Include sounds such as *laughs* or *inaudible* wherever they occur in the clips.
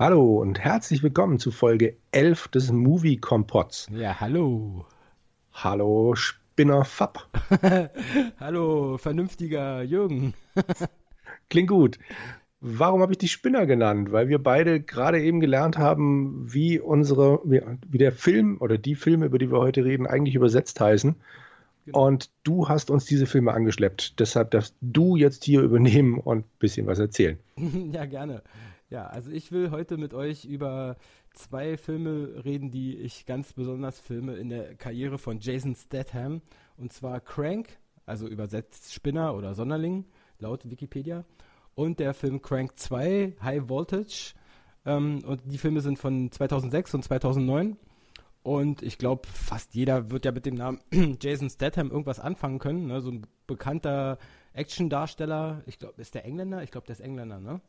Hallo und herzlich willkommen zu Folge 11 des Movie Kompotts. Ja, hallo. Hallo Spinner Fab. *laughs* hallo, vernünftiger Jürgen. *laughs* Klingt gut. Warum habe ich die Spinner genannt? Weil wir beide gerade eben gelernt haben, wie unsere, wie, der Film oder die Filme, über die wir heute reden, eigentlich übersetzt heißen. Genau. Und du hast uns diese Filme angeschleppt. Deshalb darfst du jetzt hier übernehmen und ein bisschen was erzählen. *laughs* ja, gerne. Ja, also ich will heute mit euch über zwei Filme reden, die ich ganz besonders filme in der Karriere von Jason Statham. Und zwar Crank, also übersetzt Spinner oder Sonderling, laut Wikipedia. Und der Film Crank 2, High Voltage. Ähm, und die Filme sind von 2006 und 2009. Und ich glaube, fast jeder wird ja mit dem Namen *clears throat* Jason Statham irgendwas anfangen können. Ne? So ein bekannter Action-Darsteller. Ich glaube, ist der Engländer? Ich glaube, der ist Engländer, ne?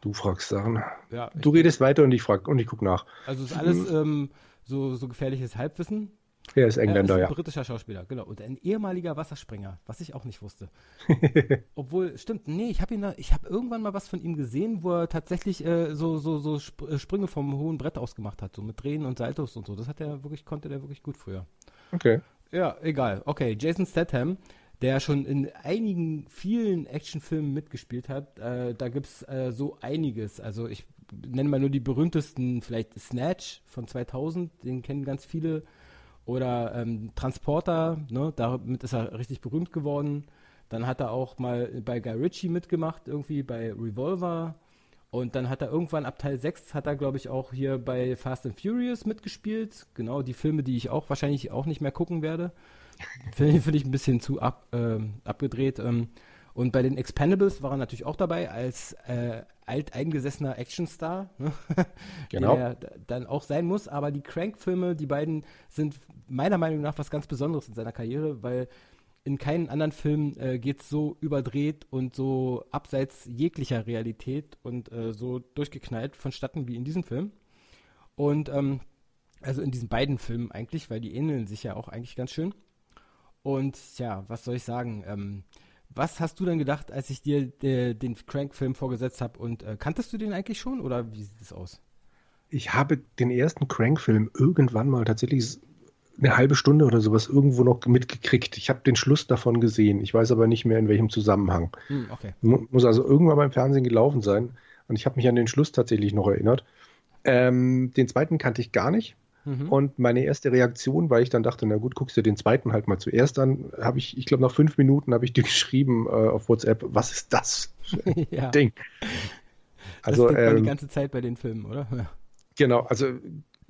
Du fragst Sachen. Ja, du redest weiter und ich frag und ich guck nach. Also ist alles ähm, so, so gefährliches Halbwissen. Er ist Engländer, er ist ein ja. britischer Schauspieler, genau. Und ein ehemaliger Wasserspringer, was ich auch nicht wusste. *laughs* Obwohl, stimmt, nee, ich habe ihn, ich habe irgendwann mal was von ihm gesehen, wo er tatsächlich äh, so, so, so äh, Sprünge vom hohen Brett aus gemacht hat, so mit Drehen und Saltos und so. Das hat er wirklich, konnte der wirklich gut früher. Okay. Ja, egal. Okay, Jason Statham der schon in einigen, vielen Actionfilmen mitgespielt hat. Äh, da gibt es äh, so einiges. Also ich nenne mal nur die berühmtesten, vielleicht Snatch von 2000, den kennen ganz viele. Oder ähm, Transporter, ne? damit ist er richtig berühmt geworden. Dann hat er auch mal bei Guy Ritchie mitgemacht, irgendwie bei Revolver. Und dann hat er irgendwann ab Teil 6 hat er, glaube ich, auch hier bei Fast and Furious mitgespielt. Genau, die Filme, die ich auch wahrscheinlich auch nicht mehr gucken werde. *laughs* Finde find ich ein bisschen zu ab, äh, abgedreht. Ähm, und bei den Expendables war er natürlich auch dabei als äh, alteingesessener Actionstar, ne? *laughs* genau. der dann auch sein muss. Aber die Crank-Filme, die beiden, sind meiner Meinung nach was ganz Besonderes in seiner Karriere, weil in keinen anderen Film äh, geht es so überdreht und so abseits jeglicher Realität und äh, so durchgeknallt vonstatten wie in diesem Film. Und ähm, also in diesen beiden Filmen eigentlich, weil die ähneln sich ja auch eigentlich ganz schön. Und ja, was soll ich sagen? Ähm, was hast du denn gedacht, als ich dir äh, den Crank-Film vorgesetzt habe? Und äh, kanntest du den eigentlich schon oder wie sieht es aus? Ich habe den ersten Crank-Film irgendwann mal tatsächlich eine halbe Stunde oder sowas irgendwo noch mitgekriegt. Ich habe den Schluss davon gesehen. Ich weiß aber nicht mehr, in welchem Zusammenhang. Hm, okay. Muss also irgendwann beim Fernsehen gelaufen sein. Und ich habe mich an den Schluss tatsächlich noch erinnert. Ähm, den zweiten kannte ich gar nicht. Mhm. Und meine erste Reaktion, weil ich dann dachte, na gut, guckst du den zweiten halt mal zuerst an, habe ich, ich glaube, nach fünf Minuten habe ich dir *laughs* geschrieben äh, auf WhatsApp, was ist das *laughs* ja. Ding? Also, das ähm, die ganze Zeit bei den Filmen, oder? Ja. Genau, also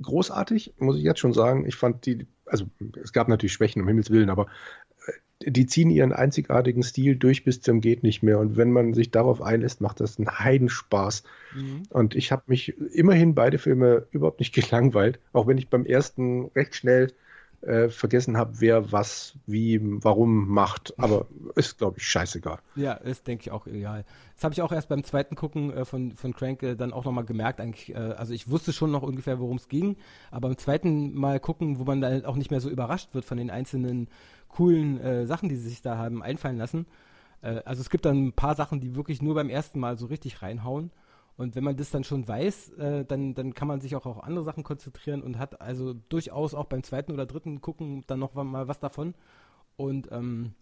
großartig, muss ich jetzt schon sagen. Ich fand die, also es gab natürlich Schwächen, um Himmels Willen, aber die ziehen ihren einzigartigen Stil durch bis zum geht nicht mehr. Und wenn man sich darauf einlässt, macht das einen Heidenspaß. Mhm. Und ich habe mich immerhin beide Filme überhaupt nicht *laughs* gelangweilt, auch wenn ich beim ersten recht schnell äh, vergessen habe, wer was, wie, warum macht. Aber ist, glaube ich, scheißegal. Ja, ist, denke ich, auch egal. Das habe ich auch erst beim zweiten Gucken äh, von, von Crank äh, dann auch nochmal gemerkt. Eigentlich, äh, also ich wusste schon noch ungefähr, worum es ging, aber beim zweiten Mal gucken, wo man dann auch nicht mehr so überrascht wird von den einzelnen coolen äh, Sachen, die sie sich da haben einfallen lassen. Also es gibt dann ein paar Sachen, die wirklich nur beim ersten Mal so richtig reinhauen. Und wenn man das dann schon weiß, äh, dann, dann kann man sich auch auf andere Sachen konzentrieren und hat also durchaus auch beim zweiten oder dritten gucken dann noch mal was davon. Und ähm,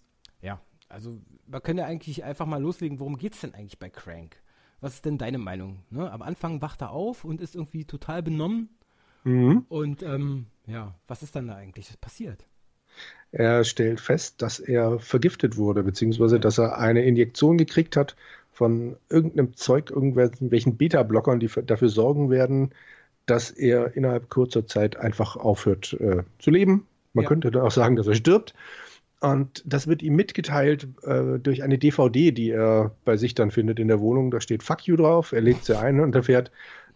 ja, also man könnte ja eigentlich einfach mal loslegen, worum geht es denn eigentlich bei Crank? was ist denn deine Meinung? Ne? Am Anfang wacht er auf und ist irgendwie total benommen. Mhm. Und ähm, ja, was ist dann da eigentlich passiert? Er stellt fest, dass er vergiftet wurde, beziehungsweise dass er eine Injektion gekriegt hat von irgendeinem Zeug, irgendwelchen Beta-Blockern, die dafür sorgen werden, dass er innerhalb kurzer Zeit einfach aufhört äh, zu leben. Man ja. könnte dann auch sagen, dass er stirbt. Und das wird ihm mitgeteilt äh, durch eine DVD, die er bei sich dann findet in der Wohnung. Da steht Fuck you drauf. Er legt sie ein und erfährt,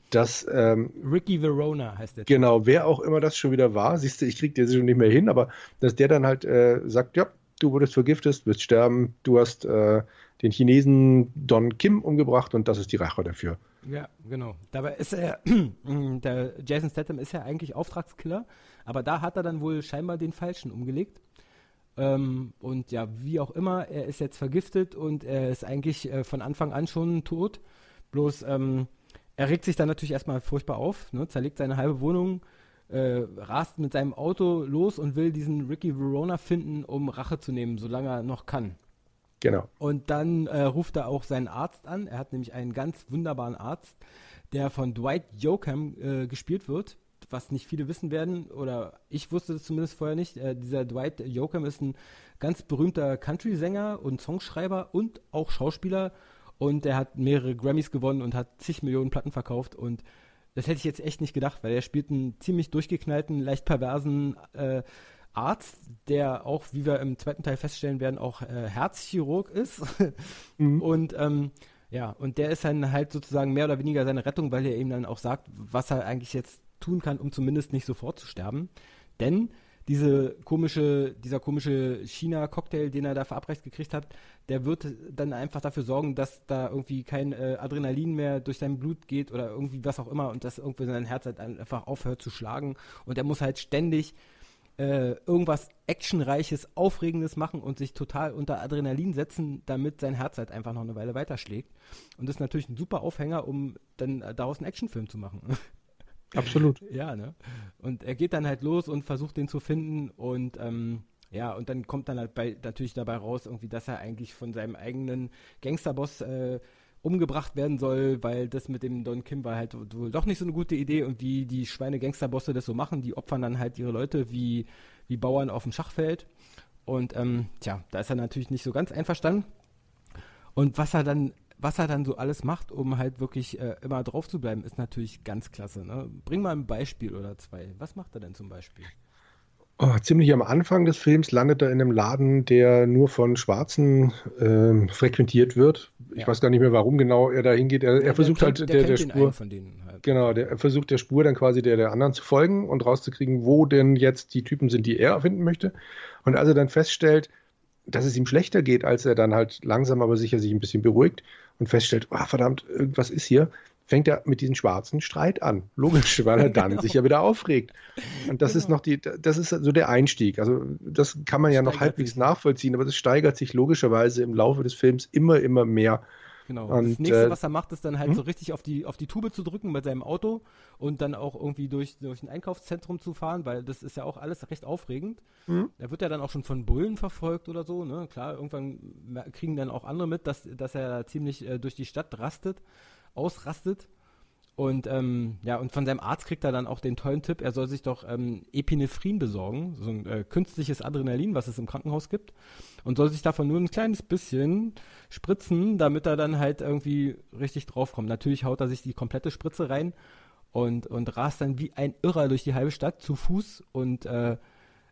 dass. Ähm, Ricky Verona heißt der. Genau, wer auch immer das schon wieder war. Siehst du, ich krieg dir schon nicht mehr hin, aber dass der dann halt äh, sagt: Ja, du wurdest vergiftet, wirst sterben, du hast äh, den Chinesen Don Kim umgebracht und das ist die Rache dafür. Ja, genau. Dabei ist er, *clears throat* der Jason Statham ist ja eigentlich Auftragskiller, aber da hat er dann wohl scheinbar den Falschen umgelegt. Ähm, und ja, wie auch immer, er ist jetzt vergiftet und er ist eigentlich äh, von Anfang an schon tot. Bloß, ähm, er regt sich dann natürlich erstmal furchtbar auf, ne, zerlegt seine halbe Wohnung, äh, rast mit seinem Auto los und will diesen Ricky Verona finden, um Rache zu nehmen, solange er noch kann. Genau. Und dann äh, ruft er auch seinen Arzt an. Er hat nämlich einen ganz wunderbaren Arzt, der von Dwight Yoakam äh, gespielt wird, was nicht viele wissen werden, oder ich wusste es zumindest vorher nicht. Äh, dieser Dwight Yoakam ist ein ganz berühmter Country-Sänger und Songschreiber und auch Schauspieler. Und er hat mehrere Grammys gewonnen und hat zig Millionen Platten verkauft. Und das hätte ich jetzt echt nicht gedacht, weil er spielt einen ziemlich durchgeknallten, leicht perversen äh, Arzt, der auch, wie wir im zweiten Teil feststellen werden, auch äh, Herzchirurg ist. *laughs* mhm. Und ähm, ja, und der ist dann halt sozusagen mehr oder weniger seine Rettung, weil er ihm dann auch sagt, was er eigentlich jetzt tun kann, um zumindest nicht sofort zu sterben. Denn diese komische, dieser komische China-Cocktail, den er da verabreicht gekriegt hat, der wird dann einfach dafür sorgen, dass da irgendwie kein äh, Adrenalin mehr durch sein Blut geht oder irgendwie was auch immer und dass irgendwie sein Herz halt einfach aufhört zu schlagen und er muss halt ständig äh, irgendwas Actionreiches, Aufregendes machen und sich total unter Adrenalin setzen, damit sein Herz halt einfach noch eine Weile weiterschlägt. Und das ist natürlich ein super Aufhänger, um dann daraus einen Actionfilm zu machen. *laughs* Absolut. ja, ne? Und er geht dann halt los und versucht den zu finden und ähm, ja, und dann kommt dann halt bei, natürlich dabei raus, irgendwie, dass er eigentlich von seinem eigenen Gangsterboss äh, umgebracht werden soll, weil das mit dem Don Kim war halt wohl doch nicht so eine gute Idee und wie die Schweine-Gangsterbosse das so machen, die opfern dann halt ihre Leute wie, wie Bauern auf dem Schachfeld. Und ähm, tja, da ist er natürlich nicht so ganz einverstanden. Und was er dann, was er dann so alles macht, um halt wirklich äh, immer drauf zu bleiben, ist natürlich ganz klasse. Ne? Bring mal ein Beispiel oder zwei. Was macht er denn zum Beispiel? Oh, ziemlich am Anfang des Films landet er in einem Laden, der nur von Schwarzen äh, frequentiert wird. Ich ja. weiß gar nicht mehr, warum genau er da hingeht. Er, er versucht kennt, halt der, der, der Spur. Halt. Genau, der, er versucht der Spur dann quasi der, der anderen zu folgen und rauszukriegen, wo denn jetzt die Typen sind, die er finden möchte. Und als er dann feststellt, dass es ihm schlechter geht, als er dann halt langsam aber sicher sich ein bisschen beruhigt und feststellt, oh, verdammt, irgendwas ist hier, fängt er mit diesem schwarzen Streit an. Logisch, weil er dann *laughs* genau. sich ja wieder aufregt. Und das genau. ist noch die, das ist so der Einstieg. Also das kann man ja noch halbwegs sich. nachvollziehen, aber das steigert sich logischerweise im Laufe des Films immer, immer mehr. Genau. Und, das nächste, äh, was er macht, ist dann halt hm? so richtig auf die, auf die Tube zu drücken mit seinem Auto und dann auch irgendwie durch, durch ein Einkaufszentrum zu fahren, weil das ist ja auch alles recht aufregend. Hm? Da wird er dann auch schon von Bullen verfolgt oder so, ne? Klar, irgendwann kriegen dann auch andere mit, dass, dass er ziemlich äh, durch die Stadt rastet ausrastet. Und ähm, ja, und von seinem Arzt kriegt er dann auch den tollen Tipp, er soll sich doch ähm, Epinephrin besorgen, so ein äh, künstliches Adrenalin, was es im Krankenhaus gibt, und soll sich davon nur ein kleines bisschen spritzen, damit er dann halt irgendwie richtig draufkommt. Natürlich haut er sich die komplette Spritze rein und, und rast dann wie ein Irrer durch die halbe Stadt zu Fuß und äh,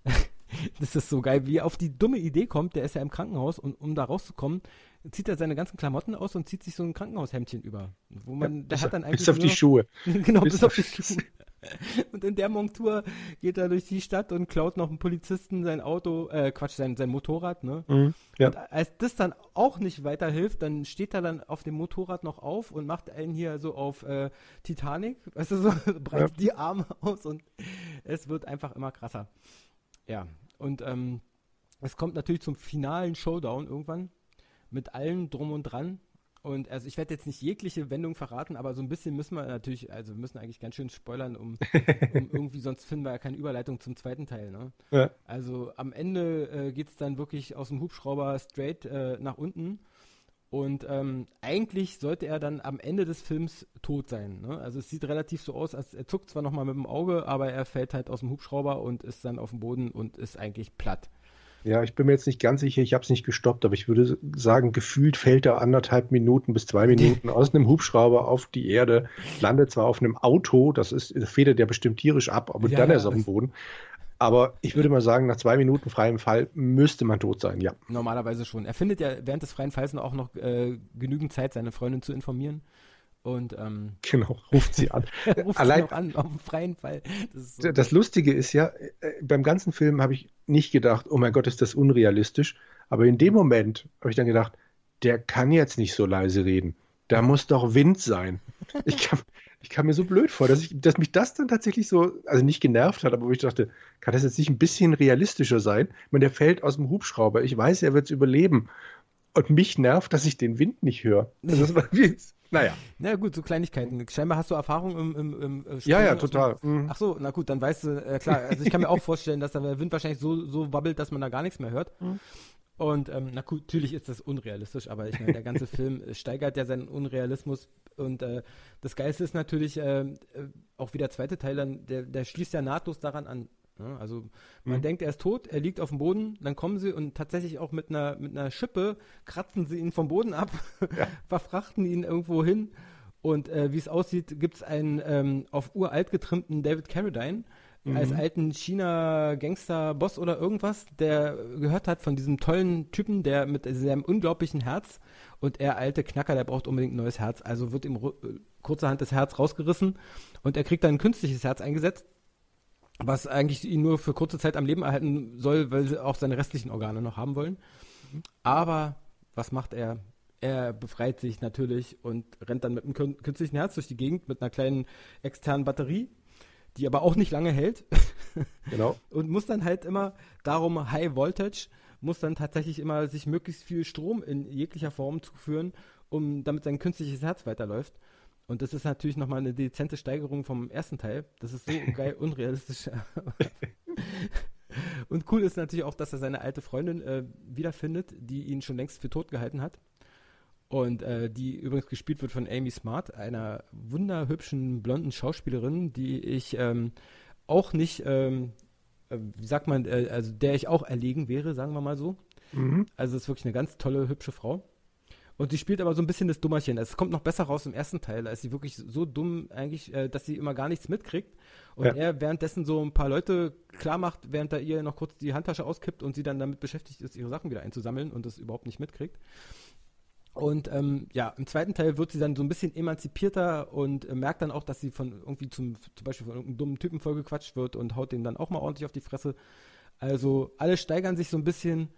*laughs* das ist so geil, wie er auf die dumme Idee kommt, der ist ja im Krankenhaus und um da rauszukommen, zieht er seine ganzen Klamotten aus und zieht sich so ein Krankenhaushemdchen über. Wo man, ja, der hat dann eigentlich. Bis auf die Schuhe. *laughs* genau, bis, bis auf die Schuhe. *laughs* Und in der Montur geht er durch die Stadt und klaut noch einen Polizisten sein Auto, äh, Quatsch, sein, sein Motorrad, ne? Mhm, ja. Und als das dann auch nicht weiterhilft, dann steht er dann auf dem Motorrad noch auf und macht einen hier so auf äh, Titanic, *laughs* weißt du, so breitet ja. die Arme aus und es wird einfach immer krasser. Ja, und ähm, es kommt natürlich zum finalen Showdown irgendwann mit allem drum und dran. Und also ich werde jetzt nicht jegliche Wendung verraten, aber so ein bisschen müssen wir natürlich, also wir müssen eigentlich ganz schön spoilern, um, *laughs* um irgendwie, sonst finden wir ja keine Überleitung zum zweiten Teil. Ne? Ja. Also am Ende äh, geht es dann wirklich aus dem Hubschrauber straight äh, nach unten Und ähm, eigentlich sollte er dann am Ende des Films tot sein. Ne? Also es sieht relativ so aus, als er zuckt zwar nochmal mit dem Auge, aber er fällt halt aus dem Hubschrauber und ist dann auf dem Boden und ist eigentlich platt. Ja, ich bin mir jetzt nicht ganz sicher, ich habe es nicht gestoppt, aber ich würde sagen, gefühlt fällt er anderthalb Minuten bis zwei Minuten *laughs* aus einem Hubschrauber auf die Erde, landet zwar auf einem Auto, das ist, federt ja bestimmt tierisch ab, aber ja, dann ist er auf dem Boden. Aber ich würde mal sagen, nach zwei Minuten freiem Fall müsste man tot sein, ja. Normalerweise schon. Er findet ja während des freien Falls auch noch äh, genügend Zeit, seine Freundin zu informieren. Und ähm, genau, ruft sie an. *laughs* ruft Allein, sie an, auf dem freien Fall. Das, so das Lustige ist ja, äh, beim ganzen Film habe ich nicht gedacht, oh mein Gott, ist das unrealistisch. Aber in dem Moment habe ich dann gedacht, der kann jetzt nicht so leise reden. Da muss doch Wind sein. Ich kam, ich kam mir so blöd vor, dass, ich, dass mich das dann tatsächlich so, also nicht genervt hat, aber wo ich dachte, kann das jetzt nicht ein bisschen realistischer sein? Ich meine, der fällt aus dem Hubschrauber. Ich weiß, er wird es überleben. Und mich nervt, dass ich den Wind nicht höre. Also das war wie, naja. Na gut, so Kleinigkeiten. Scheinbar hast du Erfahrung im, im, im äh, Ja, ja, total. Mhm. Ach so, na gut, dann weißt du, äh, klar, also ich kann mir auch vorstellen, dass der Wind wahrscheinlich so, so wabbelt, dass man da gar nichts mehr hört. Mhm. Und ähm, na gut, natürlich ist das unrealistisch, aber ich meine, der ganze *laughs* Film steigert ja seinen Unrealismus. Und äh, das Geilste ist natürlich äh, äh, auch wie der zweite Teil dann, der, der schließt ja nahtlos daran an. Ne? Also man mhm. denkt, er ist tot, er liegt auf dem Boden, dann kommen sie und tatsächlich auch mit einer, mit einer Schippe kratzen sie ihn vom Boden ab, ja. *laughs* verfrachten ihn irgendwo hin. Und äh, wie es aussieht, gibt es einen ähm, auf uralt getrimmten David Carradine mhm. als alten China-Gangster-Boss oder irgendwas, der gehört hat von diesem tollen Typen, der mit seinem unglaublichen Herz und er alte Knacker, der braucht unbedingt ein neues Herz. Also wird ihm äh, kurzerhand das Herz rausgerissen und er kriegt dann ein künstliches Herz eingesetzt was eigentlich ihn nur für kurze Zeit am Leben erhalten soll, weil sie auch seine restlichen Organe noch haben wollen. Aber was macht er? Er befreit sich natürlich und rennt dann mit einem künstlichen Herz durch die Gegend mit einer kleinen externen Batterie, die aber auch nicht lange hält. *laughs* Genau. und muss dann halt immer darum High Voltage, muss dann tatsächlich immer sich möglichst viel Strom in jeglicher Form zuführen, um damit sein künstliches Herz weiterläuft. Und das ist natürlich nochmal eine dezente Steigerung vom ersten Teil. Das ist so *laughs* geil unrealistisch. *laughs* Und cool ist natürlich auch, dass er seine alte Freundin äh, wiederfindet, die ihn schon längst für tot gehalten hat. Und äh, die übrigens gespielt wird von Amy Smart, einer wunderhübschen blonden Schauspielerin, die ich ähm, auch nicht, ähm, äh, wie sagt man, äh, also der ich auch erlegen wäre, sagen wir mal so. Mhm. Also ist wirklich eine ganz tolle, hübsche Frau. Und sie spielt aber so ein bisschen das Dummerchen. Es kommt noch besser raus im ersten Teil. Da ist sie wirklich so dumm eigentlich, äh, dass sie immer gar nichts mitkriegt. Und ja. er währenddessen so ein paar Leute klar macht, während er ihr noch kurz die Handtasche auskippt und sie dann damit beschäftigt ist, ihre Sachen wieder einzusammeln und das überhaupt nicht mitkriegt. Und ähm, ja, im zweiten Teil wird sie dann so ein bisschen emanzipierter und äh, merkt dann auch, dass sie von irgendwie zum, zum Beispiel von irgendeinem dummen Typen vollgequatscht wird und haut den dann auch mal ordentlich auf die Fresse. Also alle steigern sich so ein bisschen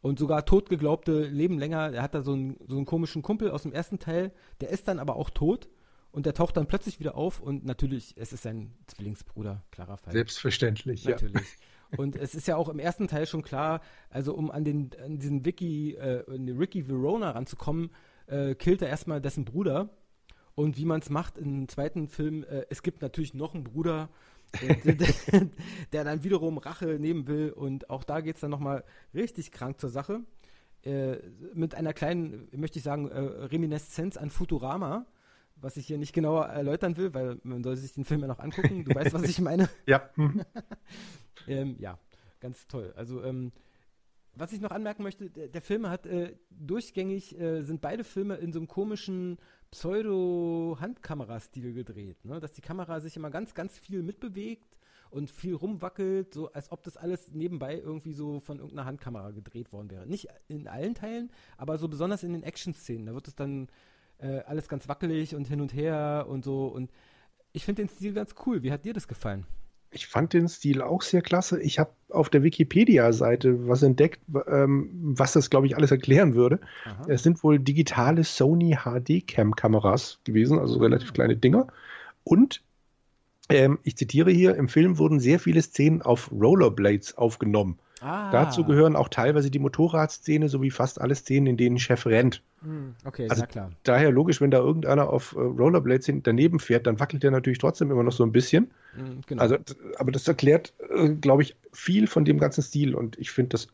und sogar totgeglaubte leben länger. Er hat da so einen, so einen komischen Kumpel aus dem ersten Teil, der ist dann aber auch tot und der taucht dann plötzlich wieder auf und natürlich, es ist sein Zwillingsbruder, klarer Fall. Selbstverständlich, natürlich. Ja. *laughs* Und es ist ja auch im ersten Teil schon klar, also um an, den, an diesen Vicky, äh, Ricky Verona ranzukommen, äh, killt er erstmal dessen Bruder. Und wie man es macht im zweiten Film, äh, es gibt natürlich noch einen Bruder, *laughs* der dann wiederum Rache nehmen will. Und auch da geht es dann nochmal richtig krank zur Sache. Äh, mit einer kleinen, möchte ich sagen, äh, Reminiszenz an Futurama, was ich hier nicht genauer erläutern will, weil man soll sich den Film ja noch angucken. Du weißt, was ich meine. *laughs* Ja. *laughs* ähm, ja, ganz toll. Also ähm, was ich noch anmerken möchte, der, der Film hat äh, durchgängig, äh, sind beide Filme in so einem komischen Pseudo-Handkamerastil gedreht. Ne? Dass die Kamera sich immer ganz, ganz viel mitbewegt und viel rumwackelt, so als ob das alles nebenbei irgendwie so von irgendeiner Handkamera gedreht worden wäre. Nicht in allen Teilen, aber so besonders in den Action-Szenen. Da wird es dann äh, alles ganz wackelig und hin und her und so. Und ich finde den Stil ganz cool. Wie hat dir das gefallen? Ich fand den Stil auch sehr klasse. Ich habe auf der Wikipedia-Seite was entdeckt, ähm, was das, glaube ich, alles erklären würde. Aha. Es sind wohl digitale Sony HD-Cam-Kameras gewesen, also relativ kleine Dinger. Und ähm, ich zitiere hier, im Film wurden sehr viele Szenen auf Rollerblades aufgenommen. Ah. Dazu gehören auch teilweise die Motorradszene sowie fast alle Szenen, in denen Chef rennt. Hm, okay, also klar. Daher logisch, wenn da irgendeiner auf äh, Rollerblades daneben fährt, dann wackelt der natürlich trotzdem immer noch so ein bisschen. Hm, genau. Also, aber das erklärt, äh, glaube ich, viel von dem ganzen Stil und ich finde, das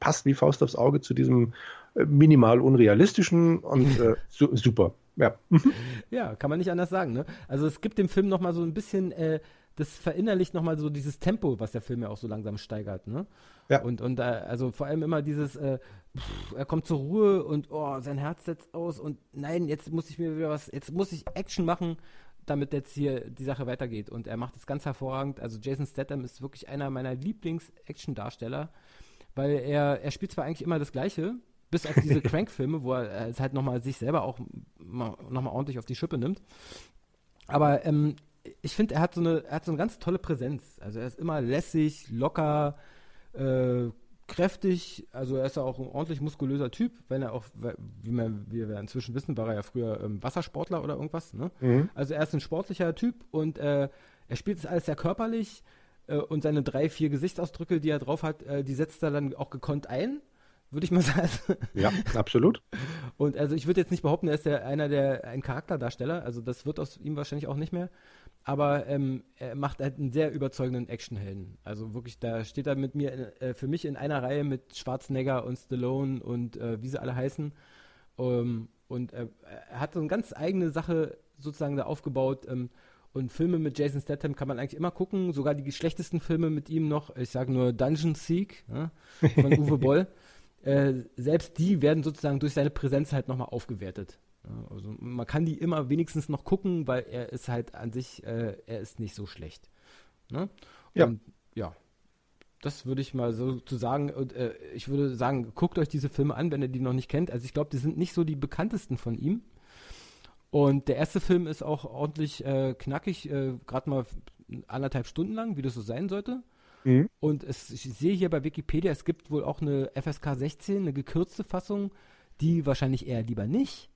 passt wie Faust aufs Auge zu diesem äh, minimal unrealistischen und äh, *laughs* su super. Ja. *laughs* ja, kann man nicht anders sagen. Ne? Also es gibt dem Film nochmal so ein bisschen, äh, das verinnerlicht nochmal so dieses Tempo, was der Film ja auch so langsam steigert. Ne? Ja. Und, und äh, also vor allem immer dieses, äh, pff, er kommt zur Ruhe und oh, sein Herz setzt aus und nein, jetzt muss ich mir wieder was, jetzt muss ich Action machen, damit jetzt hier die Sache weitergeht. Und er macht es ganz hervorragend. Also Jason Statham ist wirklich einer meiner Lieblings-Action-Darsteller, weil er, er spielt zwar eigentlich immer das Gleiche, bis auf diese *laughs* Crank-Filme, wo er es halt nochmal sich selber auch nochmal ordentlich auf die Schippe nimmt. Aber ähm, ich finde, er hat so eine, er hat so eine ganz tolle Präsenz. Also er ist immer lässig, locker, äh, kräftig, also er ist ja auch ein ordentlich muskulöser Typ, wenn er auch, wie, man, wie wir inzwischen wissen, war er ja früher ähm, Wassersportler oder irgendwas. Ne? Mhm. Also er ist ein sportlicher Typ und äh, er spielt das alles sehr körperlich äh, und seine drei, vier Gesichtsausdrücke, die er drauf hat, äh, die setzt er dann auch gekonnt ein würde ich mal *laughs* sagen. Ja, absolut. Und also ich würde jetzt nicht behaupten, er ist ja einer der ein Charakterdarsteller, also das wird aus ihm wahrscheinlich auch nicht mehr. Aber ähm, er macht halt einen sehr überzeugenden Actionhelden. Also wirklich, da steht er mit mir äh, für mich in einer Reihe mit Schwarzenegger und Stallone und äh, wie sie alle heißen. Ähm, und äh, er hat so eine ganz eigene Sache sozusagen da aufgebaut. Ähm, und Filme mit Jason Statham kann man eigentlich immer gucken, sogar die schlechtesten Filme mit ihm noch. Ich sage nur Dungeon Seek ja, von Uwe *laughs* Boll. Äh, selbst die werden sozusagen durch seine Präsenz halt nochmal aufgewertet. Ja, also man kann die immer wenigstens noch gucken, weil er ist halt an sich, äh, er ist nicht so schlecht. Ne? Ja. Und ja, das würde ich mal so zu sagen. Und, äh, ich würde sagen, guckt euch diese Filme an, wenn ihr die noch nicht kennt. Also ich glaube, die sind nicht so die bekanntesten von ihm. Und der erste Film ist auch ordentlich äh, knackig, äh, gerade mal anderthalb Stunden lang, wie das so sein sollte. Mhm. Und es, ich sehe hier bei Wikipedia, es gibt wohl auch eine FSK 16, eine gekürzte Fassung, die wahrscheinlich eher lieber nicht.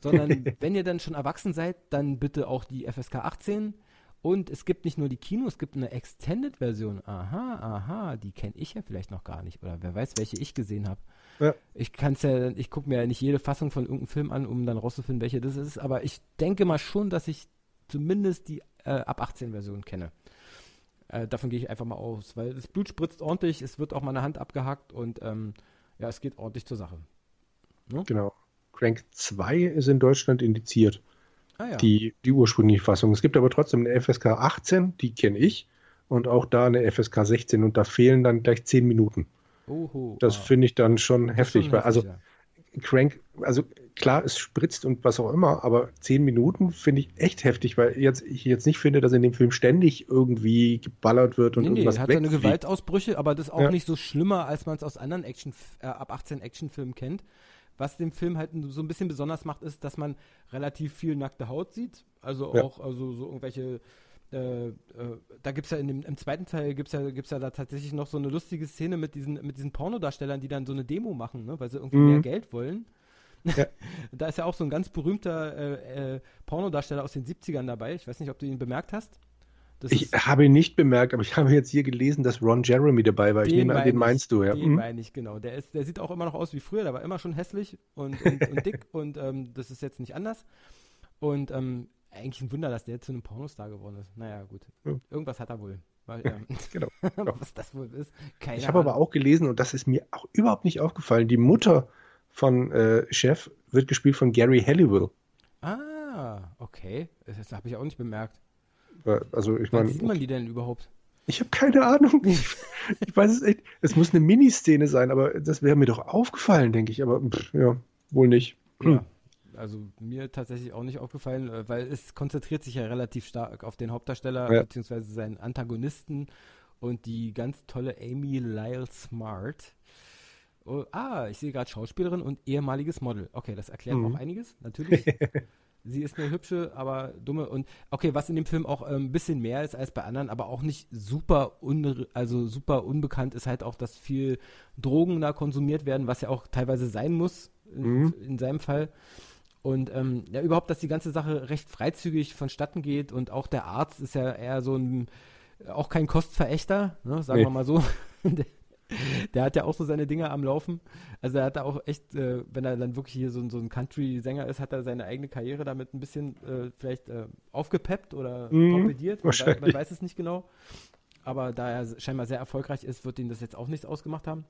Sondern *laughs* wenn ihr dann schon erwachsen seid, dann bitte auch die FSK 18. Und es gibt nicht nur die Kino, es gibt eine Extended-Version. Aha, aha, die kenne ich ja vielleicht noch gar nicht. Oder wer weiß, welche ich gesehen habe. Ja. Ich kann's ja, ich gucke mir ja nicht jede Fassung von irgendeinem Film an, um dann rauszufinden, welche das ist. Aber ich denke mal schon, dass ich zumindest die äh, ab 18 Version kenne. Äh, davon gehe ich einfach mal aus, weil das Blut spritzt ordentlich, es wird auch mal eine Hand abgehackt und ähm, ja, es geht ordentlich zur Sache. Ne? Genau. Crank 2 ist in Deutschland indiziert. Ah, ja. die, die ursprüngliche Fassung. Es gibt aber trotzdem eine FSK 18, die kenne ich, und auch da eine FSK 16 und da fehlen dann gleich 10 Minuten. Oho, das wow. finde ich dann schon heftig, schon weil also ja. Crank, also klar, es spritzt und was auch immer, aber zehn Minuten finde ich echt heftig, weil jetzt, ich jetzt nicht finde, dass in dem Film ständig irgendwie geballert wird und nee, irgendwas nee, hat seine Gewaltausbrüche, aber das ist auch ja. nicht so schlimmer, als man es aus anderen Action, äh, ab 18 Actionfilmen kennt. Was den Film halt so ein bisschen besonders macht, ist, dass man relativ viel nackte Haut sieht. Also auch also so irgendwelche äh, äh, da gibt es ja in dem, im zweiten Teil gibt es ja, gibt's ja da tatsächlich noch so eine lustige Szene mit diesen, mit diesen Pornodarstellern, die dann so eine Demo machen, ne, weil sie irgendwie mhm. mehr Geld wollen. Ja. *laughs* da ist ja auch so ein ganz berühmter äh, äh, Pornodarsteller aus den 70ern dabei. Ich weiß nicht, ob du ihn bemerkt hast. Das ich habe ihn nicht bemerkt, aber ich habe jetzt hier gelesen, dass Ron Jeremy dabei war. Ich nehme an, den meinst du, ja. Den mhm. meine ich, genau. Der, ist, der sieht auch immer noch aus wie früher, der war immer schon hässlich und, und, und dick *laughs* und ähm, das ist jetzt nicht anders. Und ähm, eigentlich ein Wunder, dass der zu einem Pornostar geworden ist. Naja, gut. Ja. Irgendwas hat er wohl. Weil, ähm, *laughs* *laughs* genau. Was das wohl ist, keine Ich habe aber auch gelesen, und das ist mir auch überhaupt nicht aufgefallen, die Mutter von äh, Chef wird gespielt von Gary Halliwell. Ah, okay. Das habe ich auch nicht bemerkt. Also ich meine. sieht man die denn überhaupt? Ich habe keine Ahnung. *laughs* Ich, ich, weiß es echt. Es muss eine Miniszene sein, aber das wäre mir doch aufgefallen, denke ich. Aber pff, ja, wohl nicht. Ja, *clears throat* also mir tatsächlich auch nicht aufgefallen, äh, weil es konzentriert sich ja relativ stark auf den Hauptdarsteller ja. bzw. seinen Antagonisten und die ganz tolle Amy Lyle Smart. Oh, ah, ich sehe gerade Schauspielerin und ehemaliges Model. Okay, das erklärt mhm. auch einiges, natürlich. *laughs* Sie ist eine hübsche, aber dumme und okay, was in dem Film auch ein ähm, bisschen mehr ist als bei anderen, aber auch nicht super un, also super unbekannt ist halt auch, dass viel Drogen da konsumiert werden, was ja auch teilweise sein muss in, mhm. in seinem Fall. Und ähm, ja, überhaupt, dass die ganze Sache recht freizügig vonstatten geht und auch der Arzt ist ja eher so ein, auch kein Kostverächter, ne, sagen nee. wir mal so. *laughs* der, der, hat ja auch so seine Dinge am Laufen. Also er hat da auch echt, äh, wenn er dann wirklich hier so, so ein Country-Sänger ist, hat er seine eigene Karriere damit ein bisschen äh, vielleicht äh, aufgepeppt oder mhm, torpediert. Man, weiß, man weiß es nicht genau. Aber da er scheinbar sehr erfolgreich ist, wird ihm das jetzt auch nichts ausgemacht haben.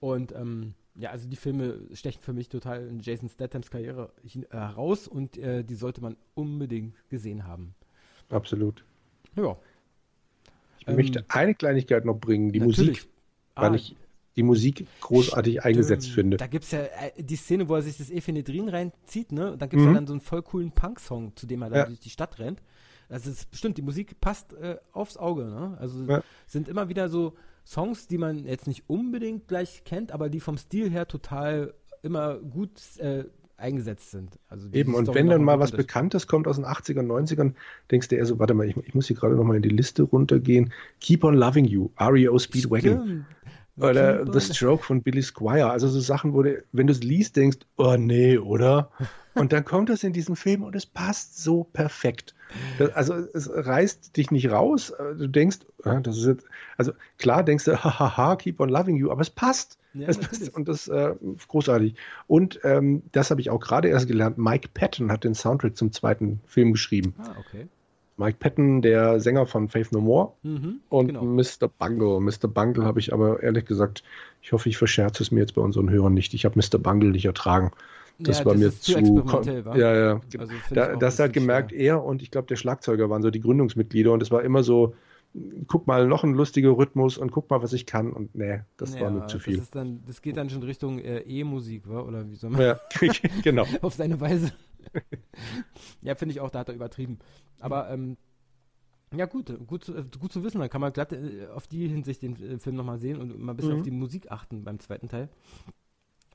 Und ähm, ja, also die Filme stechen für mich total in Jason Stathams Karriere heraus und äh, die sollte man unbedingt gesehen haben. Absolut. Ja. Ich ähm, möchte eine Kleinigkeit noch bringen, die natürlich. Musik, weil ah, ich die Musik großartig stimmt. eingesetzt finde. Da gibt es ja äh, die Szene, wo er sich das Ephedrin reinzieht, ne? Und dann gibt es mhm. ja dann so einen voll coolen Punk-Song, zu dem er dann ja. durch die Stadt rennt. Also es ist bestimmt, die Musik passt äh, aufs Auge, ne? Also ja. sind immer wieder so Songs, die man jetzt nicht unbedingt gleich kennt, aber die vom Stil her total immer gut äh, eingesetzt sind. Also Eben, und wenn dann mal was Bekanntes kommt aus den 80ern, 90ern, denkst du eher so, warte mal, ich, ich muss hier gerade nochmal in die Liste runtergehen. Keep on Loving You, REO Speedwagon. Oder The Stroke von Billy Squire. Also so Sachen, wo du, wenn du es liest, denkst, oh nee, oder? *laughs* Und dann kommt das in diesen Film und es passt so perfekt. Das, also es reißt dich nicht raus. Du denkst, das ist jetzt, also klar denkst du, *laughs* hahaha, keep on loving you, aber es passt. Ja, es *laughs* passt und das ist äh, großartig. Und ähm, das habe ich auch gerade erst gelernt. Mike Patton hat den Soundtrack zum zweiten Film geschrieben. Ah, okay. Mike Patton, der Sänger von Faith No More mhm, und genau. Mr. Bungle. Mr. Bungle habe ich aber ehrlich gesagt, ich hoffe, ich verscherze es mir jetzt bei unseren Hörern nicht. Ich habe Mr. Bungle nicht ertragen. Das ja, war das mir zu. zu ja, ja. Also da, das hat gemerkt, schwer. er und ich glaube, der Schlagzeuger waren so die Gründungsmitglieder und es war immer so, guck mal, noch ein lustiger Rhythmus und guck mal, was ich kann. Und nee, das ja, war mir zu viel. Das, dann, das geht dann schon Richtung äh, E-Musik, oder wie soll man? Ja, *laughs* genau. *laughs* auf seine Weise. *laughs* ja, finde ich auch, da hat er übertrieben. Aber ähm, ja, gut, gut, zu, gut zu wissen. Dann kann man glatt äh, auf die Hinsicht den äh, Film nochmal sehen und mal ein bisschen mhm. auf die Musik achten beim zweiten Teil.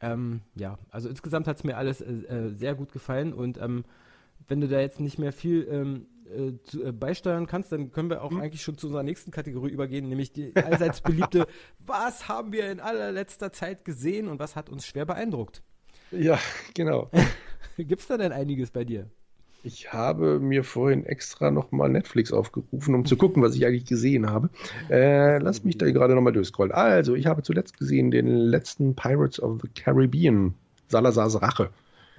Ähm, ja, also insgesamt hat es mir alles äh, äh, sehr gut gefallen und ähm, wenn du da jetzt nicht mehr viel ähm, äh, zu, äh, beisteuern kannst, dann können wir auch mhm. eigentlich schon zu unserer nächsten Kategorie übergehen, nämlich die allseits beliebte, *laughs* was haben wir in allerletzter Zeit gesehen und was hat uns schwer beeindruckt? Ja, genau. *laughs* Gibt es da denn einiges bei dir? Ich habe mir vorhin extra nochmal Netflix aufgerufen, um zu gucken, was ich eigentlich gesehen habe. Äh, lass mich da gerade nochmal durchscrollen. Also, ich habe zuletzt gesehen den letzten Pirates of the Caribbean, Salazar's Rache.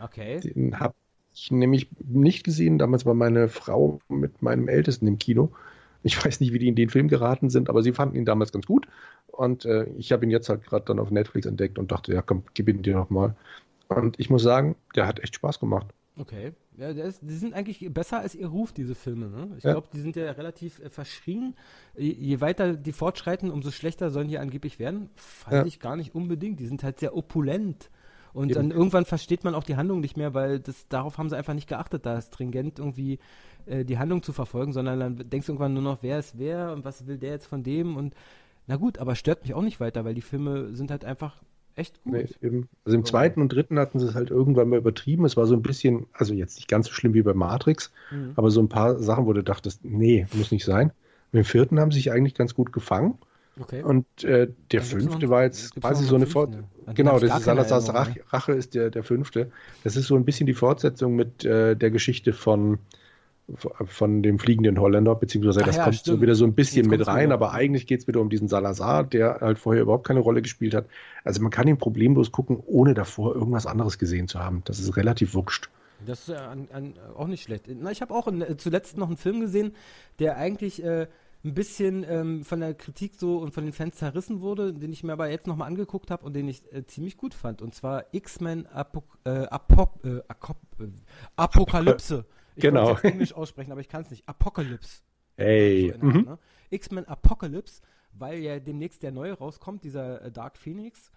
Okay. Den habe ich nämlich nicht gesehen. Damals war meine Frau mit meinem Ältesten im Kino. Ich *laughs* weiß nicht, wie die in den Film geraten sind, aber sie fanden ihn damals ganz gut. Und äh, ich habe ihn jetzt halt gerade dann auf Netflix entdeckt und dachte, ja komm, gib ihn dir nochmal. Und ich muss sagen, der hat echt Spaß gemacht. Okay. Ja, ist, die sind eigentlich besser als ihr Ruf, diese Filme. Ne? Ich ja. glaube, die sind ja relativ äh, verschrien. Je, je, weiter die fortschreiten, umso schlechter sollen die angeblich werden. Fand ja. ich gar nicht unbedingt. Die sind halt sehr opulent. Und Eben. dann irgendwann versteht man auch die Handlung nicht mehr, weil das, darauf haben sie einfach nicht geachtet, da stringent irgendwie äh, die Handlung zu verfolgen, sondern dann denkst du irgendwann nur noch, wer ist wer und was will der jetzt von dem und na gut, aber stört mich auch nicht weiter, weil die Filme sind halt einfach echt gut. Nee, eben. Also im zweiten und dritten hatten sie es halt irgendwann mal übertrieben. Es war so ein bisschen, also jetzt nicht ganz so schlimm wie bei Matrix, mhm. aber so ein paar Sachen, wo du dachtest, nee, muss nicht sein. Und im vierten haben sie sich eigentlich ganz gut gefangen. Okay. Und äh, der Dann fünfte war jetzt quasi so eine Fortsetzung. Genau, das ist Salazar's Rache, Rache ist der, der fünfte. Das ist so ein bisschen die Fortsetzung mit äh, der Geschichte von von dem fliegenden Holländer, beziehungsweise Ach das ja, kommt stimmt. so wieder so ein bisschen mit rein, wieder. aber eigentlich geht es wieder um diesen Salazar, der halt vorher überhaupt keine Rolle gespielt hat. Also man kann ihn problemlos gucken, ohne davor irgendwas anderes gesehen zu haben. Das ist relativ wurscht. Das ist ja an, an, auch nicht schlecht. Na, ich habe auch in, äh, zuletzt noch einen Film gesehen, der eigentlich äh, ein bisschen ähm, von der Kritik so und von den Fans zerrissen wurde, den ich mir aber jetzt nochmal angeguckt habe und den ich äh, ziemlich gut fand. Und zwar X-Men Apo äh, Apo äh, Apokalypse. Ich genau. es Englisch aussprechen, aber ich kann es nicht. Apocalypse. Hey. So mhm. ne? X-Men Apocalypse, weil ja demnächst der neue rauskommt, dieser äh, Dark Phoenix,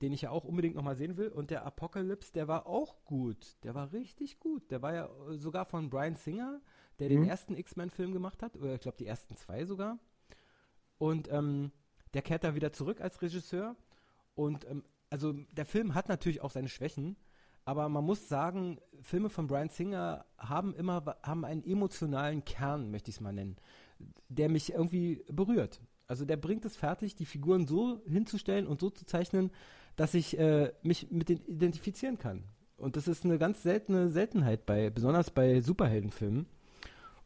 den ich ja auch unbedingt nochmal sehen will. Und der Apocalypse, der war auch gut. Der war richtig gut. Der war ja äh, sogar von Brian Singer, der mhm. den ersten X-Men-Film gemacht hat. Oder ich glaube, die ersten zwei sogar. Und ähm, der kehrt da wieder zurück als Regisseur. Und ähm, also der Film hat natürlich auch seine Schwächen. Aber man muss sagen, Filme von Brian Singer haben immer haben einen emotionalen Kern, möchte ich es mal nennen, der mich irgendwie berührt. Also der bringt es fertig, die Figuren so hinzustellen und so zu zeichnen, dass ich äh, mich mit denen identifizieren kann. Und das ist eine ganz seltene Seltenheit bei, besonders bei Superheldenfilmen.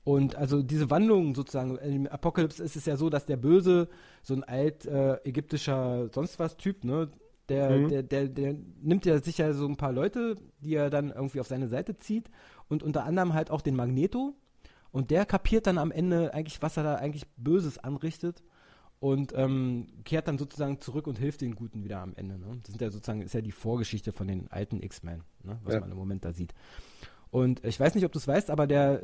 Und also diese Wandlung sozusagen, im Apocalypse ist es ja so, dass der Böse, so ein alt äh, ägyptischer sonst was Typ, ne, der, mhm. der, der, der nimmt ja sicher so ein paar Leute, die er dann irgendwie auf seine Seite zieht und unter anderem halt auch den Magneto. Und der kapiert dann am Ende eigentlich, was er da eigentlich Böses anrichtet. und ähm, kehrt dann sozusagen zurück und hilft den Guten wieder am Ende. Ne? Das sind ja sozusagen, ist ja die Vorgeschichte von den alten X-Men, ne? was ja. man im Moment da sieht. Und ich weiß nicht, ob du es weißt, aber der